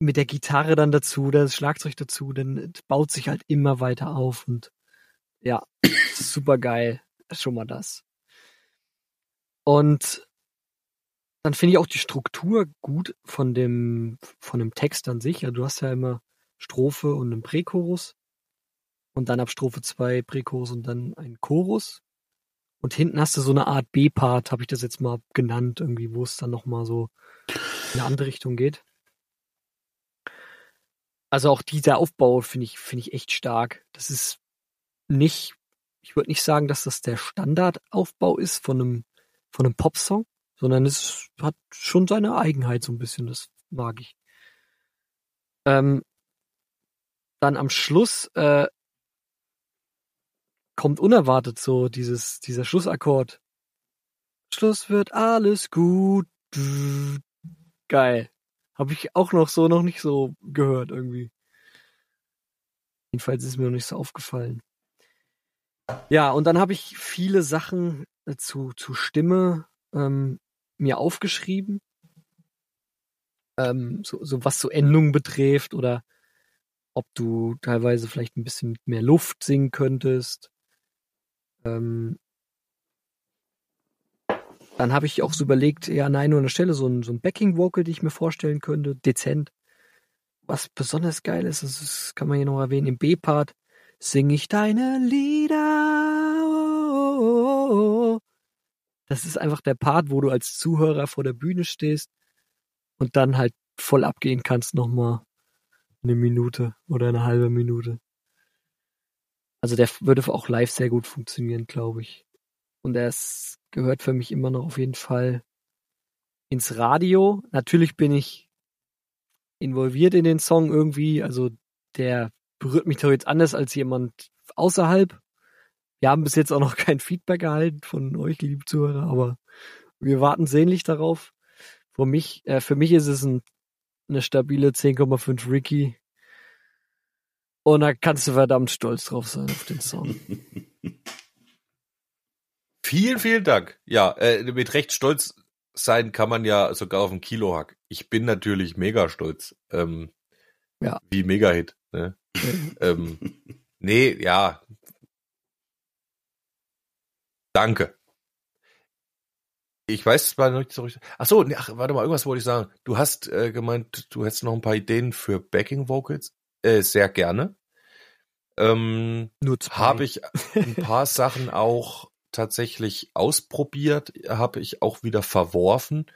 mit der Gitarre dann dazu, das Schlagzeug dazu, dann baut sich halt immer weiter auf und ja, super geil, schon mal das. Und dann finde ich auch die Struktur gut von dem von dem Text an sich. Ja, du hast ja immer Strophe und einen Prächorus und dann ab Strophe zwei Prächorus und dann ein Chorus. Und hinten hast du so eine Art B-Part, habe ich das jetzt mal genannt, irgendwie, wo es dann nochmal so in eine andere Richtung geht. Also auch dieser Aufbau finde ich, finde ich echt stark. Das ist nicht, ich würde nicht sagen, dass das der Standardaufbau ist von einem, von einem Popsong, sondern es hat schon seine Eigenheit so ein bisschen, das mag ich. Ähm, dann am Schluss äh, kommt unerwartet so dieses, dieser Schlussakkord. Schluss wird alles gut. Geil. Habe ich auch noch so noch nicht so gehört irgendwie. Jedenfalls ist mir noch nicht so aufgefallen. Ja, und dann habe ich viele Sachen äh, zu, zu Stimme ähm, mir aufgeschrieben. Ähm, so, so was so Endungen betrifft oder ob du teilweise vielleicht ein bisschen mehr Luft singen könntest. Ähm, dann habe ich auch so überlegt, ja, nein, nur an der Stelle so ein, so ein Backing-Vocal, die ich mir vorstellen könnte, dezent. Was besonders geil ist, das kann man hier noch erwähnen, im B-Part singe ich deine Lieder. Oh, oh, oh. Das ist einfach der Part, wo du als Zuhörer vor der Bühne stehst und dann halt voll abgehen kannst nochmal eine Minute oder eine halbe Minute. Also der würde auch live sehr gut funktionieren, glaube ich. Und er gehört für mich immer noch auf jeden Fall ins Radio. Natürlich bin ich involviert in den Song irgendwie. Also der berührt mich doch jetzt anders als jemand außerhalb. Wir haben bis jetzt auch noch kein Feedback erhalten von euch, liebe Zuhörer, aber wir warten sehnlich darauf. Für mich, äh, für mich ist es ein, eine stabile 10,5 Ricky. Und da kannst du verdammt stolz drauf sein auf den Song. Vielen, vielen Dank. Ja, äh, mit Recht stolz sein kann man ja sogar auf den Kilohack. Ich bin natürlich mega stolz. Ähm, Ja. Wie Mega-Hit. Ne? ähm, nee, ja. Danke. Ich weiß zwar noch nicht so richtig. Ach so, nee, ach, warte mal, irgendwas wollte ich sagen. Du hast äh, gemeint, du hättest noch ein paar Ideen für Backing Vocals. Äh, sehr gerne. Ähm, Nur zwei. habe ich ein paar Sachen auch tatsächlich ausprobiert, habe ich auch wieder verworfen.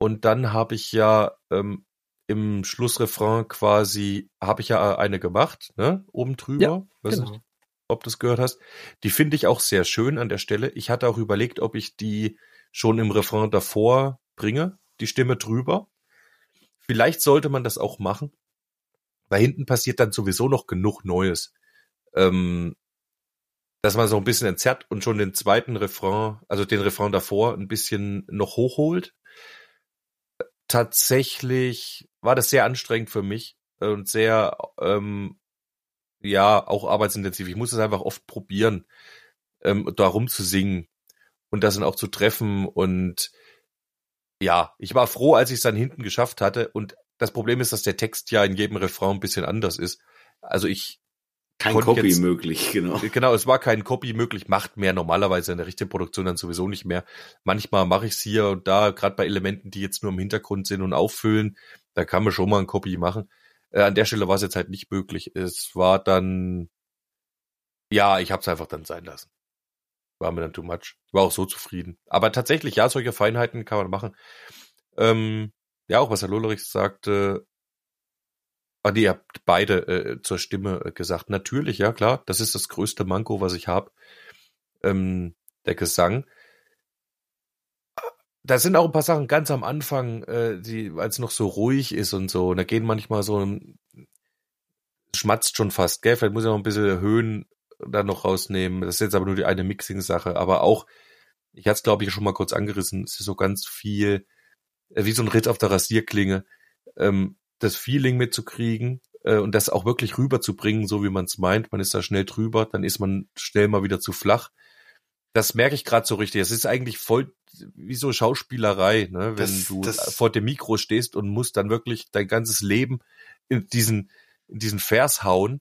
Und dann habe ich ja ähm, im Schlussrefrain quasi, habe ich ja eine gemacht, ne? Oben drüber. Ja, genau. Ob du das gehört hast. Die finde ich auch sehr schön an der Stelle. Ich hatte auch überlegt, ob ich die schon im Refrain davor bringe, die Stimme drüber. Vielleicht sollte man das auch machen, weil hinten passiert dann sowieso noch genug Neues. Ähm, dass man so ein bisschen entzerrt und schon den zweiten Refrain, also den Refrain davor, ein bisschen noch hochholt. Tatsächlich war das sehr anstrengend für mich und sehr, ähm, ja, auch arbeitsintensiv. Ich muss es einfach oft probieren, ähm, da rumzusingen und das dann auch zu treffen und ja, ich war froh, als ich es dann hinten geschafft hatte und das Problem ist, dass der Text ja in jedem Refrain ein bisschen anders ist. Also ich kein Copy jetzt- möglich, genau. Genau, es war kein Copy möglich, macht mehr normalerweise in der richtigen Produktion dann sowieso nicht mehr. Manchmal mache ich es hier und da, gerade bei Elementen, die jetzt nur im Hintergrund sind und auffüllen, da kann man schon mal ein Copy machen. Äh, an der Stelle war es jetzt halt nicht möglich. Es war dann, ja, ich habe es einfach dann sein lassen. War mir dann too much. War auch so zufrieden. Aber tatsächlich, ja, solche Feinheiten kann man machen. Ähm, ja, auch was Herr Lollerich sagte, Ah, nee, ihr habt beide äh, zur Stimme äh, gesagt. Natürlich, ja klar, das ist das größte Manko, was ich habe. Ähm, der Gesang. Da sind auch ein paar Sachen ganz am Anfang, äh, die, als noch so ruhig ist und so. Und da gehen manchmal so ein, schmatzt schon fast, gell? Vielleicht muss ich noch ein bisschen Höhen da noch rausnehmen. Das ist jetzt aber nur die eine Mixing-Sache. Aber auch, ich hatte es glaube ich schon mal kurz angerissen, es ist so ganz viel, äh, wie so ein Ritt auf der Rasierklinge. Ähm, das Feeling mitzukriegen äh, und das auch wirklich rüberzubringen, so wie man es meint. Man ist da schnell drüber, dann ist man schnell mal wieder zu flach. Das merke ich gerade so richtig. Es ist eigentlich voll wie so Schauspielerei, ne? wenn Das- du das- vor dem Mikro stehst und musst dann wirklich dein ganzes Leben in diesen, in diesen Vers hauen.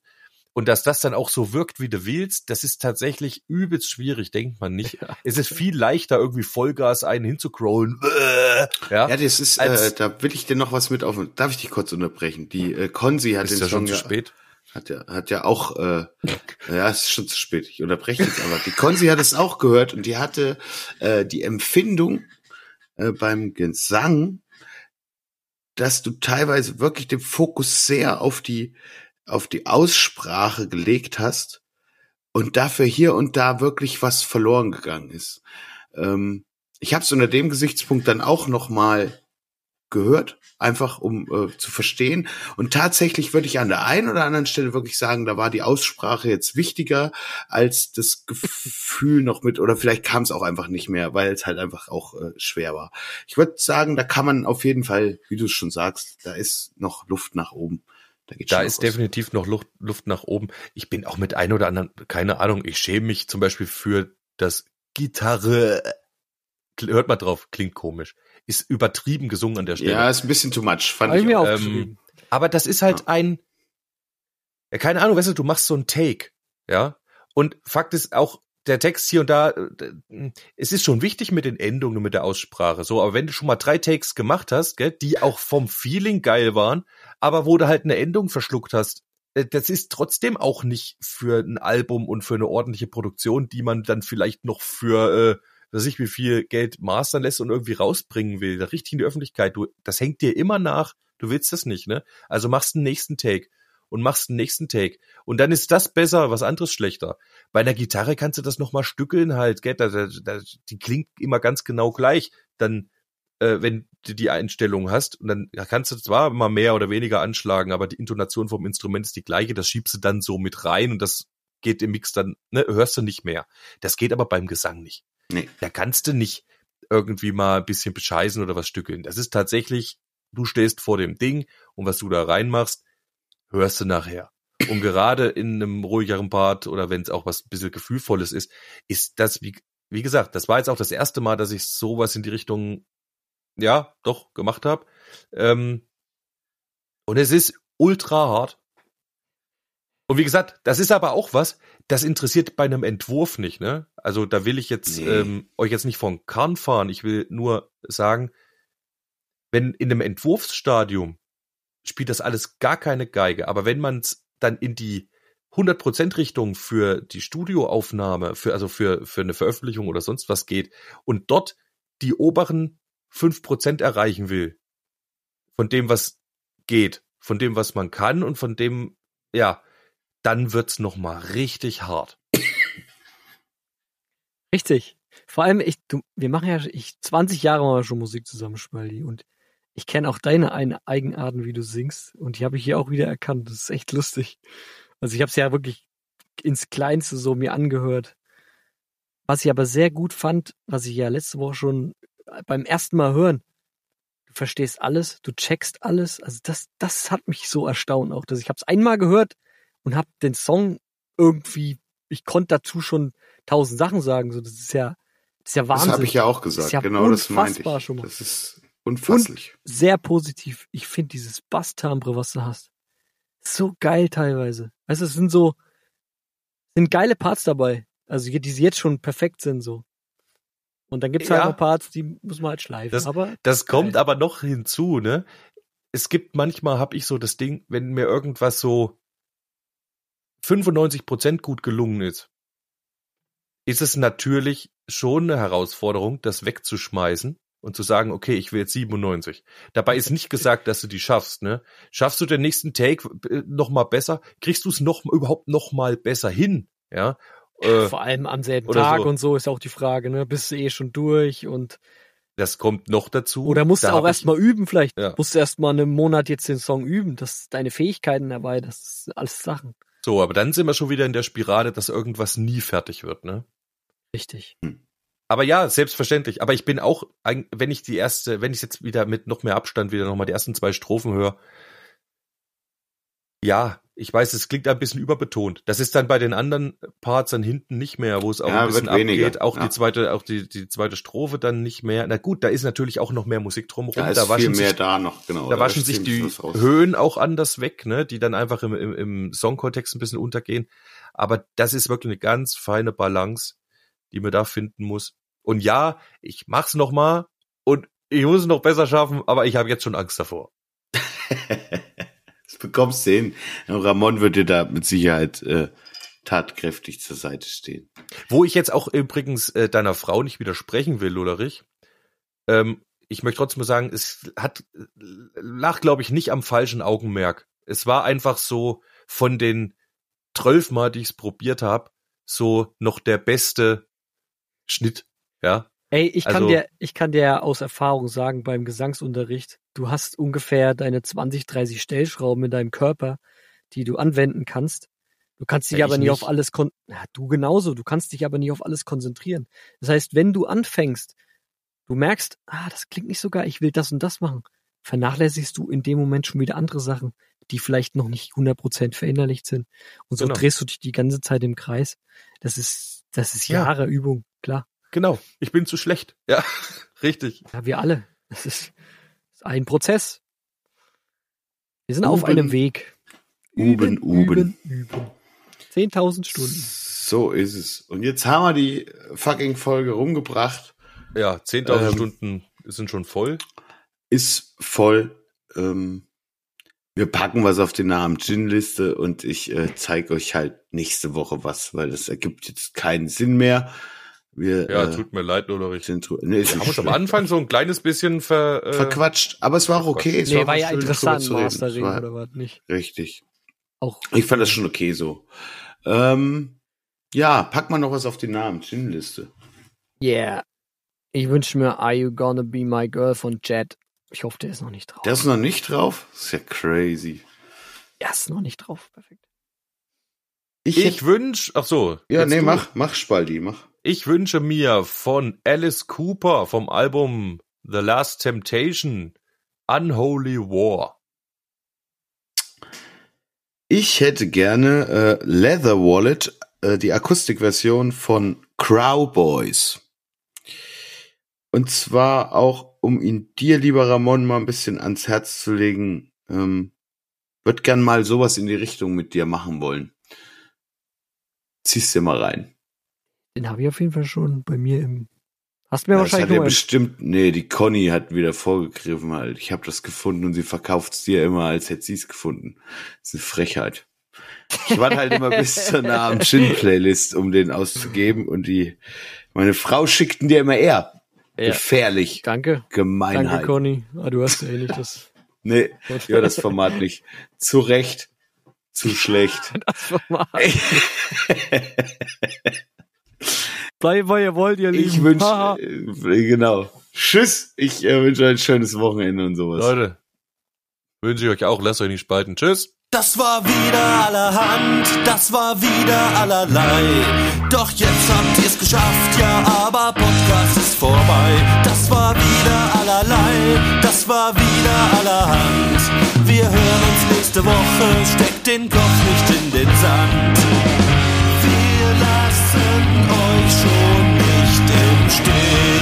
Und dass das dann auch so wirkt, wie du willst, das ist tatsächlich übelst schwierig, denkt man nicht. Es ist viel leichter, irgendwie Vollgas einen hinzucrollen. Ja, Ja, das ist, äh, da will ich dir noch was mit auf. Darf ich dich kurz unterbrechen? Die äh, Konzi hat ist den ja schon zu ja, spät. Hat ja, hat ja auch, äh, ja, es ist schon zu spät. Ich unterbreche jetzt aber. Die Konzi hat es auch gehört und die hatte äh, die Empfindung äh, beim Gesang, dass du teilweise wirklich den Fokus sehr auf die auf die Aussprache gelegt hast und dafür hier und da wirklich was verloren gegangen ist. Ähm, ich habe es unter dem Gesichtspunkt dann auch noch mal gehört, einfach um äh, zu verstehen. Und tatsächlich würde ich an der einen oder anderen Stelle wirklich sagen, da war die Aussprache jetzt wichtiger als das Gefühl noch mit, oder vielleicht kam es auch einfach nicht mehr, weil es halt einfach auch äh, schwer war. Ich würde sagen, da kann man auf jeden Fall, wie du es schon sagst, da ist noch Luft nach oben. Da, Da ist was. definitiv noch Luft, Luft nach oben. Ich bin auch mit ein oder anderen, keine Ahnung, ich schäme mich zum Beispiel für das Gitarre. Hört mal drauf, klingt komisch. Ist übertrieben gesungen an der Stelle. Ja, ist ein bisschen too much, fand ich ich. mir auch. Ähm, aber das ist halt ein, ja, keine Ahnung, weißt du, du machst so ein Take, ja, und Fakt ist auch, der Text hier und da, äh, es ist schon wichtig mit den Endungen und mit der Aussprache, so, aber wenn du schon mal drei Takes gemacht hast, gell, die auch vom Feeling geil waren, aber wo du halt eine Endung verschluckt hast, äh, das ist trotzdem auch nicht für ein Album und für eine ordentliche Produktion, die man dann vielleicht noch für, äh, weiß ich wie viel Geld mastern lässt und irgendwie rausbringen will, da richtig in die Öffentlichkeit, du, das hängt dir immer nach, du willst das nicht, ne? Also machst einen nächsten Take und machst einen nächsten Take. Und dann ist das besser, was anderes schlechter. Bei einer Gitarre kannst du das nochmal stückeln halt, gell? Da, da, da, die klingt immer ganz genau gleich. Dann, äh, wenn du die Einstellung hast, und dann kannst du zwar mal mehr oder weniger anschlagen, aber die Intonation vom Instrument ist die gleiche, das schiebst du dann so mit rein und das geht im Mix dann, ne, hörst du nicht mehr. Das geht aber beim Gesang nicht. Nee. Da kannst du nicht irgendwie mal ein bisschen bescheißen oder was stückeln. Das ist tatsächlich, du stehst vor dem Ding und was du da reinmachst, hörst du nachher. Und gerade in einem ruhigeren Part oder wenn es auch was ein bisschen gefühlvolles ist, ist das, wie, wie gesagt, das war jetzt auch das erste Mal, dass ich sowas in die Richtung, ja, doch, gemacht habe. Ähm, und es ist ultra hart. Und wie gesagt, das ist aber auch was, das interessiert bei einem Entwurf nicht, ne? Also da will ich jetzt Nee. ähm, euch jetzt nicht von Kahn fahren. Ich will nur sagen, wenn in einem Entwurfsstadium spielt das alles gar keine Geige. Aber wenn man es dann in die 100% Richtung für die Studioaufnahme, für, also für, für eine Veröffentlichung oder sonst was geht und dort die oberen 5% erreichen will, von dem, was geht, von dem, was man kann und von dem, ja, dann wird's noch mal richtig hart. Richtig. Vor allem, ich, du, wir machen ja ich 20 Jahre mal schon Musik zusammen, Spaldi. Und ich kenne auch deine eine Eigenarten, wie du singst. Und die habe ich hier auch wieder erkannt. Das ist echt lustig. Also ich habe es ja wirklich ins Kleinste so mir angehört. Was ich aber sehr gut fand, was ich ja letzte Woche schon beim ersten Mal hören, du verstehst alles, du checkst alles. Also das, das hat mich so erstaunt auch, dass ich habe es einmal gehört und habe den Song irgendwie, ich konnte dazu schon tausend Sachen sagen. So, das ist ja, das ist ja Wahnsinn. Das habe ich ja auch Das gesagt. ist ja genau das meinte unfassbar ich. schon mal. Das ist unfasslich. Sehr positiv. Ich finde dieses Basstimbre, was du hast, so geil teilweise. Weißt du, es sind so, sind geile Parts dabei. Also die jetzt schon perfekt sind so. Und dann gibt's halt Ja. noch Parts, die muss man halt schleifen. Das- aber Das kommt Geil. aber noch hinzu, ne? Es gibt manchmal, habe ich so das Ding, wenn mir irgendwas so 95% gut gelungen ist, ist es natürlich schon eine Herausforderung, das wegzuschmeißen und zu sagen, okay, ich will jetzt 97. Dabei ist nicht gesagt, dass du die schaffst, ne? Schaffst du den nächsten Take äh, noch mal besser? Kriegst du es noch überhaupt noch mal besser hin, ja? Äh, vor allem am selben Tag so. und so ist auch die Frage, ne? Bist du eh schon durch und das kommt noch dazu. oder musst Da du auch erstmal üben vielleicht. Ja. Musst du erstmal einen Monat jetzt den Song üben, dass deine Fähigkeiten dabei, das sind alles Sachen. So, aber dann sind wir schon wieder in der Spirale, dass irgendwas nie fertig wird, ne? Richtig. Aber ja, selbstverständlich. Aber ich bin auch, wenn ich die erste, wenn ich jetzt wieder mit noch mehr Abstand wieder nochmal die ersten zwei Strophen höre, ja, ich weiß, es klingt ein bisschen überbetont. Das ist dann bei den anderen Parts dann hinten nicht mehr, wo es auch Ja, ein bisschen wird weniger, abgeht. Auch ja. die zweite, auch die, die zweite Strophe dann nicht mehr. Na gut, da ist natürlich auch noch mehr Musik drumherum. Da da waschen mehr sich da noch, genau. da waschen ist sich die. Höhen auch anders weg, ne, die dann einfach im, im, im Songkontext ein bisschen untergehen. Aber das ist wirklich eine ganz feine Balance, die man da finden muss. Und ja, ich mach's noch mal und ich muss es noch besser schaffen, aber ich habe jetzt schon Angst davor. Das bekommst du hin. Ramon wird dir da mit Sicherheit äh, tatkräftig zur Seite stehen. Wo ich jetzt auch übrigens äh, deiner Frau nicht widersprechen will, Loderich. Ähm, ich möchte trotzdem sagen, es hat lag, glaube ich, nicht am falschen Augenmerk. Es war einfach so von den zwölf Mal, die ich es probiert habe, so noch der beste Schnitt. Ja, Ey, ich kann Also- dir, ich kann dir aus Erfahrung sagen, beim Gesangsunterricht, du hast ungefähr deine 20, 30 Stellschrauben in deinem Körper, die du anwenden kannst. Du kannst dich Ja, aber ich nie auf nicht. alles kon ja, du genauso, du kannst dich aber nie auf alles konzentrieren. Das heißt, wenn du anfängst, du merkst, ah, das klingt nicht so geil, ich will das und das machen, vernachlässigst du in dem Moment schon wieder andere Sachen, die vielleicht noch nicht 100% verinnerlicht sind. Und so Genau. drehst du dich die ganze Zeit im Kreis. Das ist, das ist Ja. Jahre Übung, klar. Genau. Ich bin zu schlecht. Ja, richtig. Ja, wir alle. Das ist, ist ein Prozess. Wir sind auf Üben. einem Weg. Uben, üben, üben. 10.000 Stunden. So ist es. Und jetzt haben wir die fucking Folge rumgebracht. Ja, 10.000 Ähm. Stunden sind schon voll. Ist voll. Ähm, wir packen was auf die Namen Gin-Liste und ich äh, zeige euch halt nächste Woche was, weil das ergibt jetzt keinen Sinn mehr. Wir Ja, äh, tut mir leid, Loderich. sind nee, Wir haben uns am. Anfang so ein kleines bisschen ver, äh, verquatscht, aber es war auch okay. Es Nee, war auch ja schön, interessant, Mastering war oder was nicht. Richtig. Auch. Ich fand das schon okay so. Ähm, ja, pack mal noch was auf die Namen Gin-Liste. Yeah. Ich wünsche mir Are You Gonna Be My Girl von Jet. Ich hoffe, der ist noch nicht drauf. Der ist noch nicht drauf? Das ist ja crazy. Der ist noch nicht drauf. Perfekt. ich hätte- wünsch, ach so. ja, nee, du. mach, mach Spaldi, mach. Ich wünsche mir von Alice Cooper vom Album The Last Temptation Unholy War. Ich hätte gerne äh, Leather Wallet, äh, die Akustikversion von Crow Boys. Und zwar auch, um ihn dir, lieber Ramon, mal ein bisschen ans Herz zu legen. Ähm, würd gern mal sowas in die Richtung mit dir machen wollen. Zieh's dir mal rein. Den habe ich auf jeden Fall schon bei mir im. Hast du mir Ja, das hat wahrscheinlich ja bestimmt, nee, die Conny hat wieder vorgegriffen halt. Ich habe das gefunden und sie verkauft's dir immer, als hätte sie's gefunden. Das ist eine Frechheit. Ich warte halt immer bis zur Namen Gin-Playlist, um den auszugeben und die, meine Frau schickten dir immer eher. Ja. Gefährlich. Danke. Gemeinheit. Danke, Conny. Ah, du hast ja eh nicht das. nee, ja, das Format nicht. Zu Recht. Zu schlecht. das Format. Bleibt, wo ihr wollt, ihr Lieben. Ich wünsche, Haha. äh, genau. Tschüss. Ich äh, wünsche euch ein schönes Wochenende und sowas. Leute, wünsche ich euch auch. Lasst euch nicht spalten. Tschüss. Das war wieder allerhand, das war wieder allerlei. Doch jetzt habt ihr's geschafft, ja, aber Podcast ist vorbei. Das war wieder allerlei, das war wieder allerhand. Wir hören uns nächste Woche, steckt den Kopf nicht in den Sand. Schon nicht im Stich.